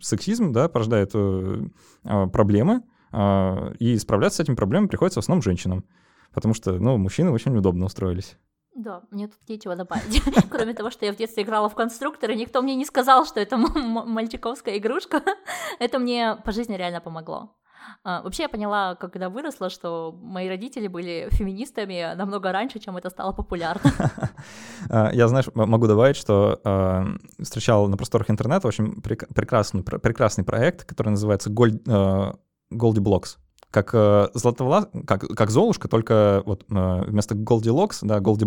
сексизм, да, порождает э, э проблемы, э, и справляться с этими проблемами приходится в основном женщинам, потому что, ну, мужчины очень удобно устроились. Да, мне тут нечего добавить. Кроме того, что я в детстве играла в конструкторы, никто мне не сказал, что это мальчиковская игрушка. это мне по жизни реально помогло. А, вообще я поняла, когда выросла, что мои родители были феминистами намного раньше, чем это стало популярно. А, я, знаешь, могу добавить, что а, встречал на просторах интернета очень прекрасный, прекрасный проект, который называется Gold, Goldie Blocks как э, златовлас, как, как Золушка, только вот э, вместо Goldilocks, да, Goldie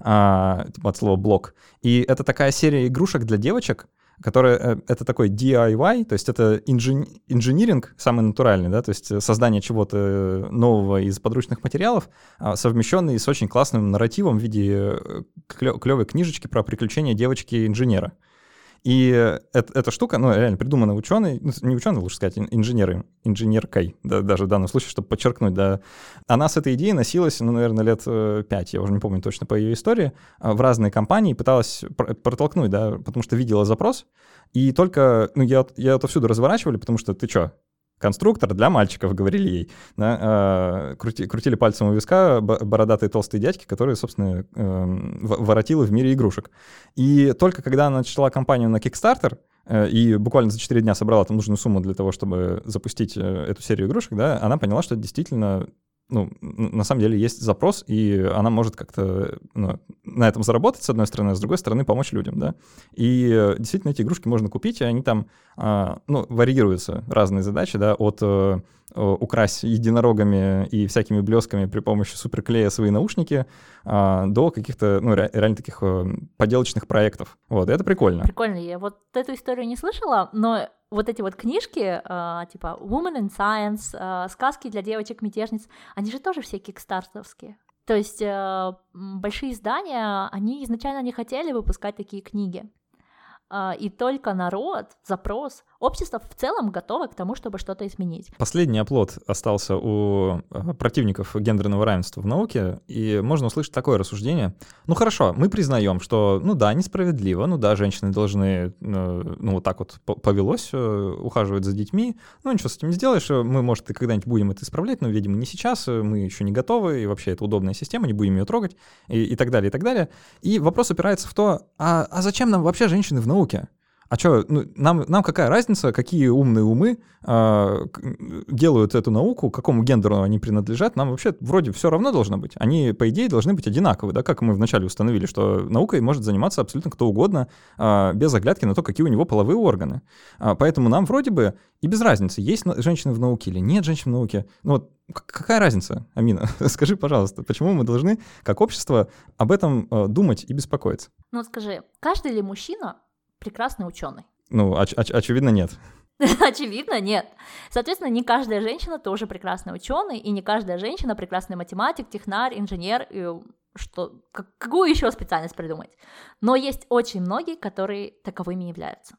э, типа от слова блок. И это такая серия игрушек для девочек, которая, э, это такой DIY, то есть это инжи, инжиниринг самый натуральный, да, то есть создание чего-то нового из подручных материалов, э, совмещенный с очень классным нарративом в виде э, клевой книжечки про приключения девочки-инженера. И это, эта штука, ну, реально придумана ученый, ну, не ученый, лучше сказать, инженеры, инженеркой, да, даже в данном случае, чтобы подчеркнуть, да. Она с этой идеей носилась, ну, наверное, лет э, пять, я уже не помню точно по ее истории, а, в разные компании, пыталась протолкнуть, да, потому что видела запрос, и только, ну, я, я это всюду разворачивали, потому что ты что, конструктор для мальчиков, говорили ей. Да, э, крути, крутили пальцем у виска бородатые толстые дядьки, которые, собственно, э, воротилы в мире игрушек. И только когда она начала кампанию на Kickstarter, э, и буквально за 4 дня собрала там нужную сумму для того, чтобы запустить э, эту серию игрушек, да, она поняла, что действительно ну, на самом деле есть запрос, и она может как-то ну, на этом заработать, с одной стороны, а с другой стороны помочь людям, да. И э, действительно эти игрушки можно купить, и они там, а, ну, варьируются разные задачи, да, от э, украсть единорогами и всякими блесками при помощи суперклея свои наушники а, до каких-то, ну, реально таких э, поделочных проектов. Вот, это прикольно. Прикольно. Я вот эту историю не слышала, но вот эти вот книжки, э, типа Woman in Science, э, сказки для девочек-мятежниц, они же тоже все кикстартовские. То есть э, большие издания, они изначально не хотели выпускать такие книги. А, и только народ, запрос, общество в целом готово к тому, чтобы что-то изменить. Последний оплот остался у э, противников гендерного равенства в науке, и можно услышать такое рассуждение. Ну хорошо, мы признаем, что, ну да, несправедливо, ну да, женщины должны, э, ну вот так вот повелось, э, ухаживать за детьми, ну ничего с этим не сделаешь, мы, может, и когда-нибудь будем это исправлять, но, видимо, не сейчас, мы еще не готовы, и вообще это удобная система, не будем ее трогать, и, и так далее, и так далее. И вопрос опирается в то, а, а зачем нам вообще женщины в науке? А что, ну, нам, нам какая разница, какие умные умы э, делают эту науку, какому гендеру они принадлежат? Нам вообще вроде все равно должно быть. Они, по идее, должны быть одинаковы, да, как мы вначале установили, что наукой может заниматься абсолютно кто угодно, э, без оглядки на то, какие у него половые органы. А, поэтому нам вроде бы и без разницы, есть женщины в науке или нет женщин в науке. Ну вот какая разница, Амина? Скажи, пожалуйста, почему мы должны, как общество, об этом э, думать и беспокоиться? Ну скажи, каждый ли мужчина прекрасный ученый? Ну, оч- оч- очевидно, нет. Очевидно, нет. Соответственно, не каждая женщина тоже прекрасный ученый, и не каждая женщина прекрасный математик, технарь, инженер, и что, как, какую еще специальность придумать. Но есть очень многие, которые таковыми являются.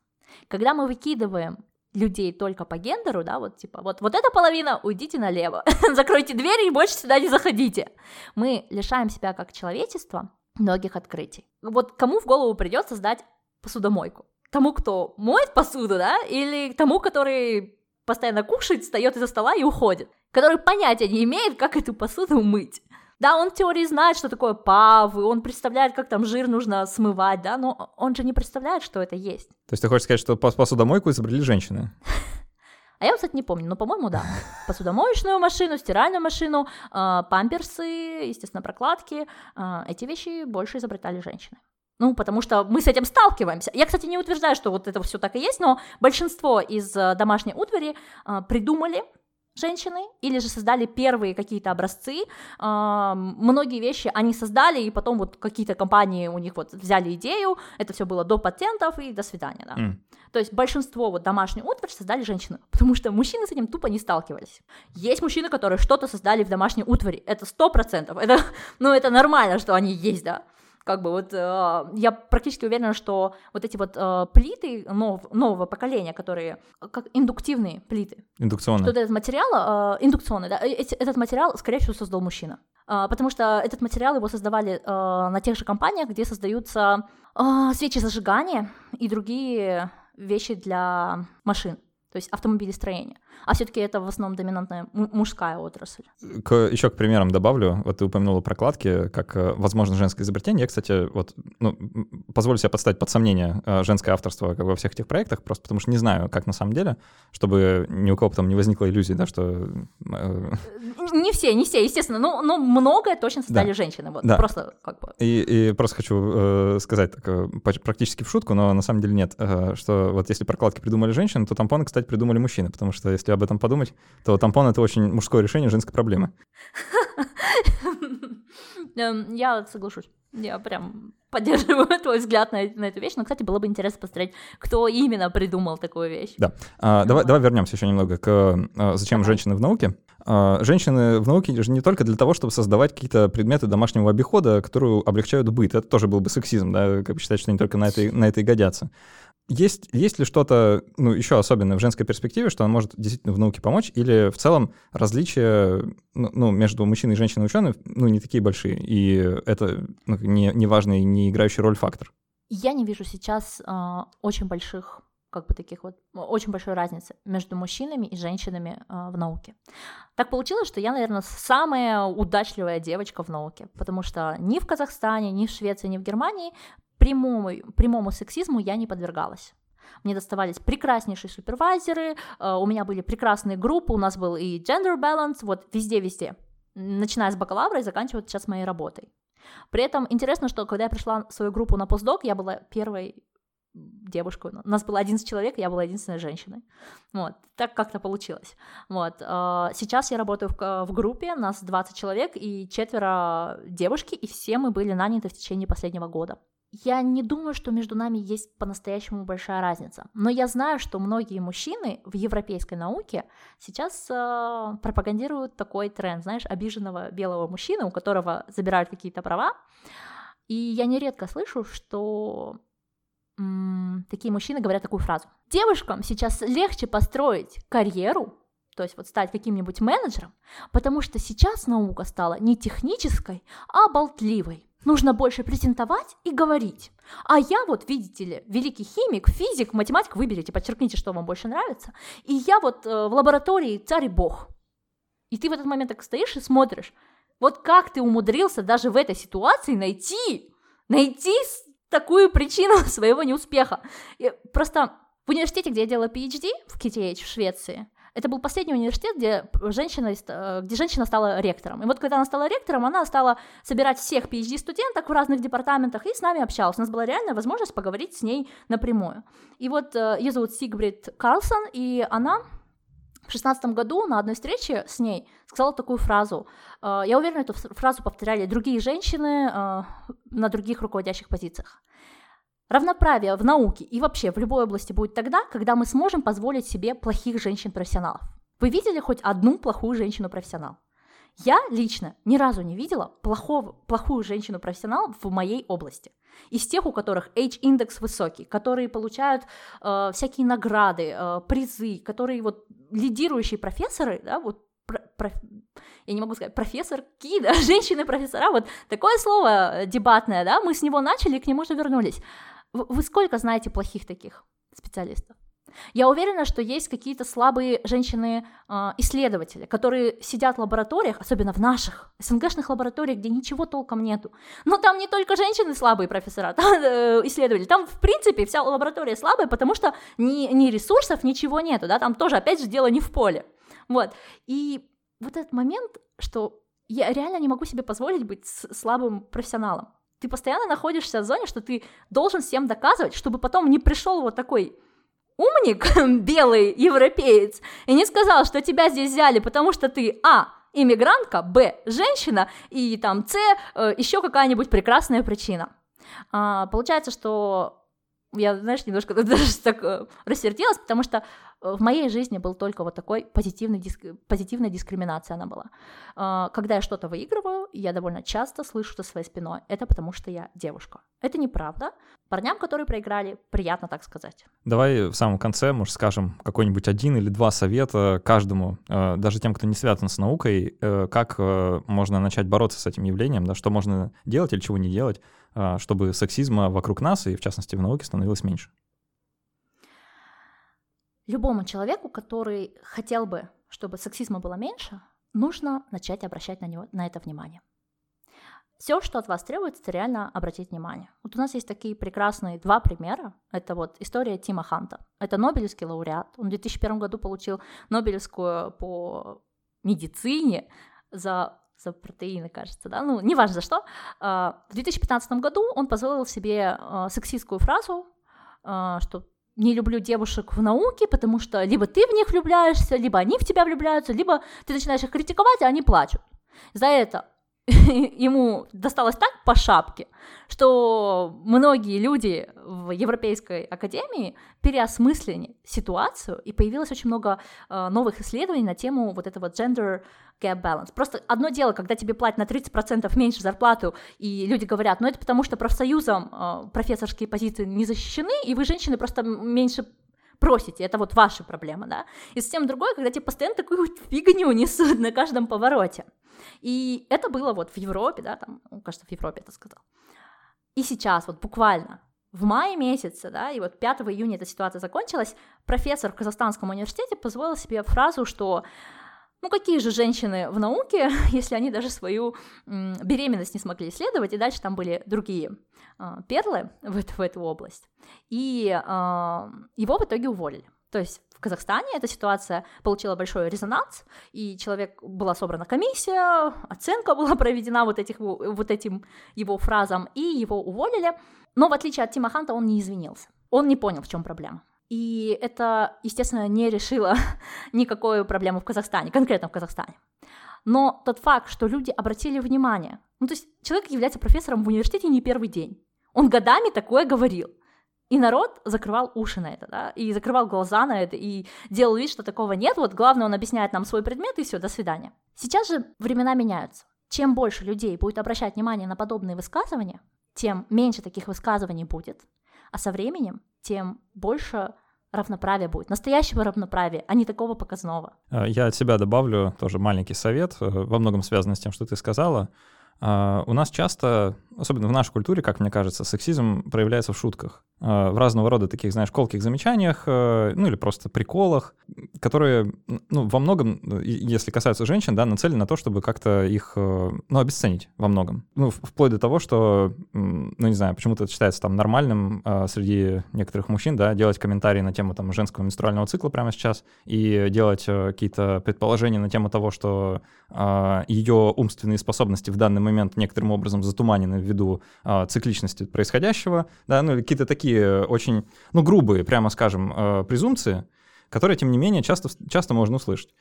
Когда мы выкидываем людей только по гендеру, да, вот типа, вот, вот эта половина, уйдите налево, закройте двери и больше сюда не заходите. Мы лишаем себя как человечества многих открытий. Вот кому в голову придет создать посудомойку? Тому, кто моет посуду, да, или тому, который постоянно кушает, встает из-за стола и уходит, который понятия не имеет, как эту посуду мыть. Да, он в теории знает, что такое павы, он представляет, как там жир нужно смывать, да, но он же не представляет, что это есть. То есть ты хочешь сказать, что посудомойку изобрели женщины? А я, кстати, не помню, но, по-моему, да. Посудомоечную машину, стиральную машину, э, памперсы, естественно, прокладки. Э, эти вещи больше изобретали женщины. Ну, потому что мы с этим сталкиваемся. Я, кстати, не утверждаю, что вот это все так и есть, но большинство из э, домашней утвари э, придумали женщины или же создали первые какие-то образцы. Э, многие вещи они создали, и потом вот какие-то компании у них вот взяли идею, это все было до патентов и до свидания, да. Mm. То есть большинство вот домашней утварь создали женщины, потому что мужчины с этим тупо не сталкивались. Есть мужчины, которые что-то создали в домашней утвари, это сто процентов, это, ну, это нормально, что они есть, да как бы вот э, я практически уверена, что вот эти вот э, плиты нов, нового поколения, которые как индуктивные плиты, индукционные, что этот материал э, индукционный, да, эти, этот материал скорее всего создал мужчина, э, потому что этот материал его создавали э, на тех же компаниях, где создаются э, свечи зажигания и другие вещи для машин то есть автомобилестроение. А все-таки это в основном доминантная мужская отрасль. К, еще к примерам добавлю. Вот ты упомянула прокладки как, э, возможно, женское изобретение. Я, кстати, вот, ну, позволю себе подставить под сомнение э, женское авторство как во всех этих проектах, просто потому что не знаю, как на самом деле, чтобы ни у кого потом не возникло иллюзии, да, что... Э, не все, не все, естественно, но, но многое точно создали да. женщины. Вот, да. Просто как бы... И, и просто хочу э, сказать так, практически в шутку, но на самом деле нет, э, что вот если прокладки придумали женщины, то тампоны, кстати, придумали мужчины, потому что если об этом подумать, то тампон — это очень мужское решение женской проблемы. Эм, я соглашусь. Я прям поддерживаю твой взгляд на, на эту вещь. Но, кстати, было бы интересно посмотреть, кто именно придумал такую вещь. Да. А, давай, давай вернемся еще немного к а, зачем давай. женщины в науке. А, женщины в науке же не только для того, чтобы создавать какие-то предметы домашнего обихода, которые облегчают быт. Это тоже был бы сексизм, да, как бы считать, что они только на это, на это и годятся. Есть, есть ли что-то, ну, еще особенное в женской перспективе, что он может действительно в науке помочь, или в целом различия ну, ну между мужчиной и женщиной ученым ну, не такие большие, и это ну, не, не важный, не играющий роль фактор? Я не вижу сейчас э, очень больших как бы таких вот очень большой разницы между мужчинами и женщинами э, в науке. Так получилось, что я, наверное, самая удачливая девочка в науке, потому что ни в Казахстане, ни в Швеции, ни в Германии прямому, прямому сексизму я не подвергалась. Мне доставались прекраснейшие супервайзеры, э, у меня были прекрасные группы, у нас был и gender balance, вот везде-везде, начиная с бакалавра и заканчивая сейчас моей работой. При этом интересно, что когда я пришла в свою группу на постдок, я была первой девушкой. У нас было 11 человек, я была единственной женщиной. Вот, так как-то получилось. Вот, э, сейчас я работаю в, в группе, нас 20 человек и четверо девушки, и все мы были наняты в течение последнего года. Я не думаю, что между нами есть по-настоящему большая разница. Но я знаю, что многие мужчины в европейской науке сейчас э, пропагандируют такой тренд, знаешь, обиженного белого мужчины, у которого забирают какие-то права. И я нередко слышу, что м- такие мужчины говорят такую фразу. Девушкам сейчас легче построить карьеру, то есть вот стать каким-нибудь менеджером, потому что сейчас наука стала не технической, а болтливой. Нужно больше презентовать и говорить. А я вот, видите ли, великий химик, физик, математик, выберите, подчеркните, что вам больше нравится. И я вот э, в лаборатории царь и бог. И ты в этот момент так стоишь и смотришь, вот как ты умудрился даже в этой ситуации найти, найти такую причину своего неуспеха. И просто в университете, где я делала PhD, в KTH в Швеции, это был последний университет, где женщина, э, где женщина стала ректором. И вот когда она стала ректором, она стала собирать всех PhD-студенток в разных департаментах и с нами общалась. У нас была реальная возможность поговорить с ней напрямую. И вот э, ее зовут Сигбрид Карлсон, и она в шестнадцатом году на одной встрече с ней сказала такую фразу. Э, я уверена, эту фразу повторяли другие женщины на других руководящих позициях. Равноправие в науке и вообще в любой области будет тогда, когда мы сможем позволить себе плохих женщин-профессионалов. Вы видели хоть одну плохую женщину-профессионал? Я лично ни разу не видела плохого, плохую женщину-профессионал в моей области. Из тех, у которых H-индекс высокий, которые получают э, всякие награды, э, призы, которые вот лидирующие профессоры, да, вот про, про, я не могу сказать, профессор Ки, да, женщины-профессора, вот такое слово дебатное, да, мы с него начали к нему же вернулись. Вы сколько знаете плохих таких специалистов? Я уверена, что есть какие-то слабые женщины-исследователи, а, которые сидят в лабораториях, особенно в наших СНГшных лабораториях, где ничего толком нету. Но там не только женщины слабые профессора, там, э, исследователи, там в принципе вся лаборатория слабая, потому что ни, ни ресурсов, ничего нету, да, там тоже опять же дело не в поле. Вот. И вот этот момент, что я реально не могу себе позволить быть слабым профессионалом. Ты постоянно находишься в зоне, что ты должен всем доказывать, чтобы потом не пришел вот такой умник, белый европеец, и не сказал, что тебя здесь взяли, потому что ты, а, иммигрантка, б, женщина, и там, с, э, еще какая-нибудь прекрасная причина. А, получается, что я, знаешь, немножко даже так э, рассердилась, потому что в моей жизни был только вот такой позитивный диск... позитивная дискриминация она была. А, когда я что-то выигрываю, я довольно часто слышу за своей спиной, это потому что я девушка. Это неправда. Парням, которые проиграли, приятно так сказать. Давай в самом конце, может, скажем какой-нибудь один или два совета каждому, э, даже тем, кто не связан с наукой, э, как э, можно начать бороться с этим явлением, да, что можно делать или чего не делать, чтобы сексизма вокруг нас и, в частности, в науке становилось меньше любому человеку, который хотел бы, чтобы сексизма было меньше, нужно начать обращать на, него, на это внимание. Все, что от вас требуется, это реально обратить внимание. Вот у нас есть такие прекрасные два примера. Это вот история Тима Ханта. Это Нобелевский лауреат. Он в 2001 году получил Нобелевскую по медицине за за протеины, кажется, да, ну, неважно за что. А, в 2015 году он позволил себе а, сексистскую фразу, а, что не люблю девушек в науке, потому что либо ты в них влюбляешься, либо они в тебя влюбляются, либо ты начинаешь их критиковать, а они плачут. За это ему досталось так по шапке, что многие люди в Европейской академии переосмыслили ситуацию, и появилось очень много э, новых исследований на тему вот этого gender gap balance. Просто одно дело, когда тебе платят на 30% меньше зарплату, и люди говорят, ну это потому что профсоюзом э, профессорские позиции не защищены, и вы, женщины, просто меньше просите, это вот ваша проблема, да. И совсем другое, когда тебе постоянно такую фигню несут на каждом повороте. И это было вот в Европе, да, там, кажется, в Европе это сказал. И сейчас, вот буквально, в мае месяце, да, и вот 5 июня эта ситуация закончилась, профессор в Казахстанском университете позволил себе фразу, что ну какие же женщины в науке, если они даже свою беременность не смогли исследовать, и дальше там были другие э, перлы в, эту, в эту область. И э, его в итоге уволили. То есть в Казахстане эта ситуация получила большой резонанс, и человек была собрана комиссия, оценка была проведена вот, этих, вот этим его фразам, и его уволили. Но в отличие от Тима Ханта он не извинился. Он не понял, в чем проблема. И это, естественно, не решило никакой проблемы в Казахстане, конкретно в Казахстане. Но тот факт, что люди обратили внимание, ну то есть человек является профессором в университете не первый день, он годами такое говорил, и народ закрывал уши на это, да, и закрывал глаза на это, и делал вид, что такого нет, вот главное, он объясняет нам свой предмет, и все, до свидания. Сейчас же времена меняются. Чем больше людей будет обращать внимание на подобные высказывания, тем меньше таких высказываний будет, А со временем тем больше равноправия будет, настоящего равноправия, а не такого показного. Я от себя добавлю тоже маленький совет, э, во многом связанный с тем, что ты сказала. А, у нас часто, особенно в нашей культуре, как мне кажется, сексизм проявляется в шутках. А, в разного рода таких, знаешь, колких замечаниях, э, ну или просто приколах, которые, ну, во многом, если касаются женщин, да, нацелены на то, чтобы как-то их, э, ну, обесценить во многом. Ну, вплоть до того, что, ну, не знаю, почему-то это считается там нормальным а, среди некоторых мужчин, да, делать комментарии на тему там женского менструального цикла прямо сейчас и делать э, какие-то предположения на тему того, что ее умственные способности в данный момент некоторым образом затуманены ввиду цикличности происходящего, да, ну какие-то такие очень, ну, грубые, прямо скажем, э, презумпции, которые, тем не менее, часто, часто можно услышать.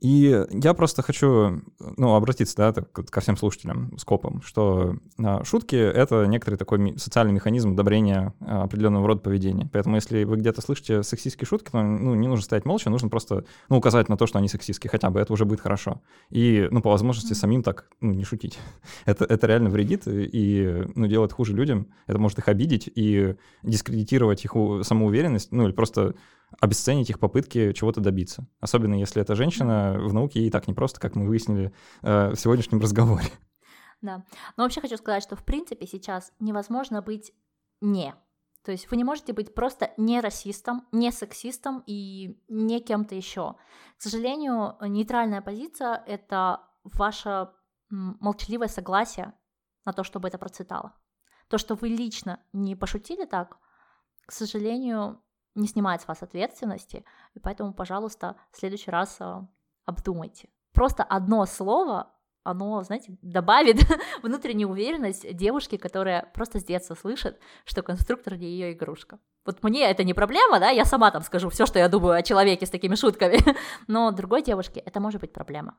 И я просто хочу ну, обратиться да, ко всем слушателям с копом, что а, шутки — это некоторый такой социальный механизм одобрения а, определенного рода поведения. Поэтому если вы где-то слышите сексистские шутки, то ну, не нужно стоять молча, нужно просто ну, указать на то, что они сексистские, хотя бы это уже будет хорошо. И, ну, по возможности, самим так ну, не шутить. это, это реально вредит и ну, делает хуже людям. Это может их обидеть и дискредитировать их самоуверенность, ну, или просто обесценить их попытки чего-то добиться. Особенно если это женщина, в науке ей так непросто, как мы выяснили э, в сегодняшнем разговоре. Да. Но вообще хочу сказать, что в принципе сейчас невозможно быть не. То есть вы не можете быть просто не расистом, не сексистом и не кем-то еще. К сожалению, нейтральная позиция — это ваше молчаливое согласие на то, чтобы это процветало. То, что вы лично не пошутили так, к сожалению, не снимает с вас ответственности, и поэтому, пожалуйста, в следующий раз а, обдумайте. Просто одно слово, оно, знаете, добавит внутреннюю уверенность девушке, которая просто с детства слышит, что конструктор не ее игрушка. Вот мне это не проблема, да, я сама там скажу все, что я думаю о человеке с такими шутками, но другой девушке это может быть проблема.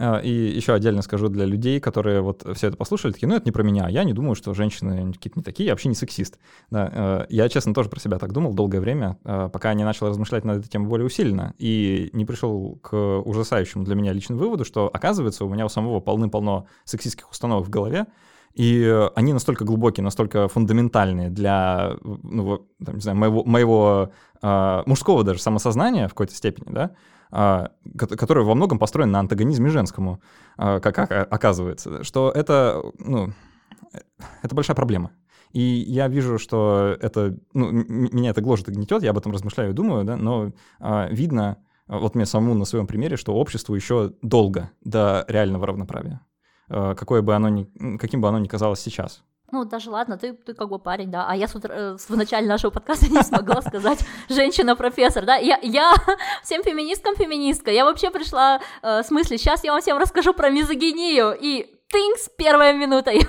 А, и еще отдельно скажу для людей, которые вот все это послушали, такие, ну это не про меня, я не думаю, что женщины какие-то не такие, я вообще не сексист. Да, э, я, честно, тоже про себя так думал долгое время, э, пока не начал размышлять над этой темой более усиленно, и не пришел к ужасающему для меня личному выводу, что, оказывается, у меня у самого полны-полно сексистских установок в голове, и они настолько глубокие, настолько фундаментальные для, ну, там, не знаю, моего, моего э, мужского даже самосознания в какой-то степени, да, а, который во многом построен на антагонизме женскому, а, как оказывается, что это, ну, это большая проблема. И я вижу, что это, ну, меня это гложет и гнетет, я об этом размышляю и думаю, да, но а, видно, вот мне самому на своем примере, что обществу еще долго до реального равноправия, какое бы оно ни, каким бы оно ни казалось сейчас. Ну, даже ладно, ты, ты как бы парень, да, а я с утра, э, в начале нашего подкаста не смогла сказать «женщина-профессор», да, я, я всем феминисткам феминистка, я вообще пришла э, с мыслью, сейчас я вам всем расскажу про мизогинию, и тынкс, первая минута, я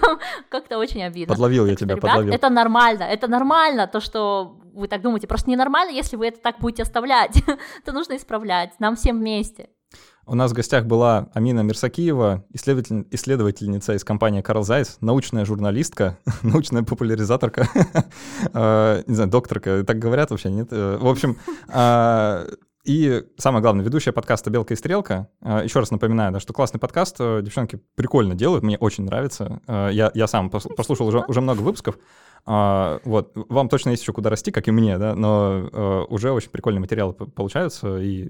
как-то очень обидно. Подловил я тебя, ребят, подловил. Это нормально, это нормально, то, что вы так думаете, просто ненормально, если вы это так будете оставлять, то нужно исправлять, нам всем вместе. У нас в гостях была Амина Мирсакиева, исследователь, исследовательница из компании Carl Zeiss, научная журналистка, научная популяризаторка, э, не знаю, докторка, так говорят вообще, нет? Э, в общем, а, и самое главное, ведущая подкаста «Белка и стрелка». А, Еще раз напоминаю, да, что классный подкаст, э, девчонки прикольно делают, мне очень нравится. Я, я сам послушал уже, уже много выпусков. А, вот, вам точно есть еще куда расти, как и мне, да, но э, уже очень прикольные материалы получаются, и э,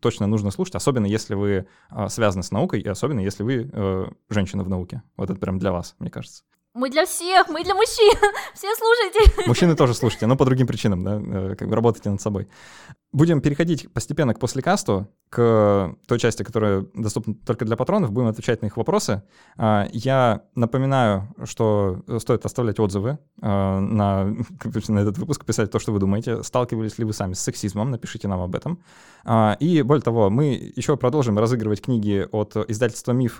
точно нужно слушать, особенно если вы э, связаны с наукой, и особенно если вы э, женщина в науке. Вот это прям для вас, мне кажется. Мы для всех, мы для мужчин. Все слушайте. Мужчины тоже слушайте, но по другим причинам, да, э, как бы работайте над собой. Будем переходить постепенно к послекасту, к той части, которая доступна только для патронов, будем отвечать на их вопросы. А, я напоминаю, что стоит оставлять отзывы а, на, на этот выпуск, писать то, что вы думаете. Сталкивались ли вы сами с сексизмом, напишите нам об этом. А, и более того, мы еще продолжим разыгрывать книги от издательства «Миф»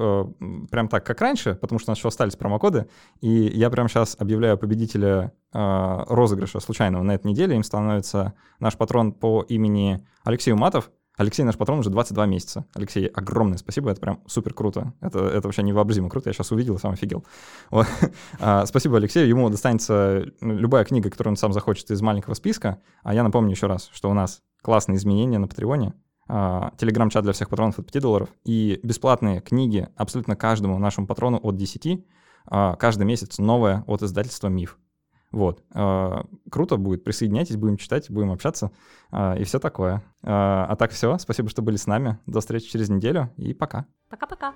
прям так, как раньше, потому что у нас еще остались промокоды, и я прямо сейчас объявляю победителя э, розыгрыша случайного на этой неделе. Им становится наш патрон по имени Алексей Уматов. Алексей наш патрон уже 22 месяца. Алексей, огромное спасибо, это прям супер круто. Это, это вообще невообразимо круто, я сейчас увидел и сам офигел. Вот. А, спасибо Алексею, ему достанется любая книга, которую он сам захочет из маленького списка. А я напомню еще раз, что у нас классные изменения на Патреоне, а, телеграм-чат для всех патронов от 5 долларов и бесплатные книги абсолютно каждому нашему патрону от 10, а, каждый месяц новое от издательства «Миф». Вот. Э, круто будет, присоединяйтесь, будем читать, будем общаться э, и все такое. Э, а так все, спасибо, что были с нами. До встречи через неделю и пока. Пока-пока.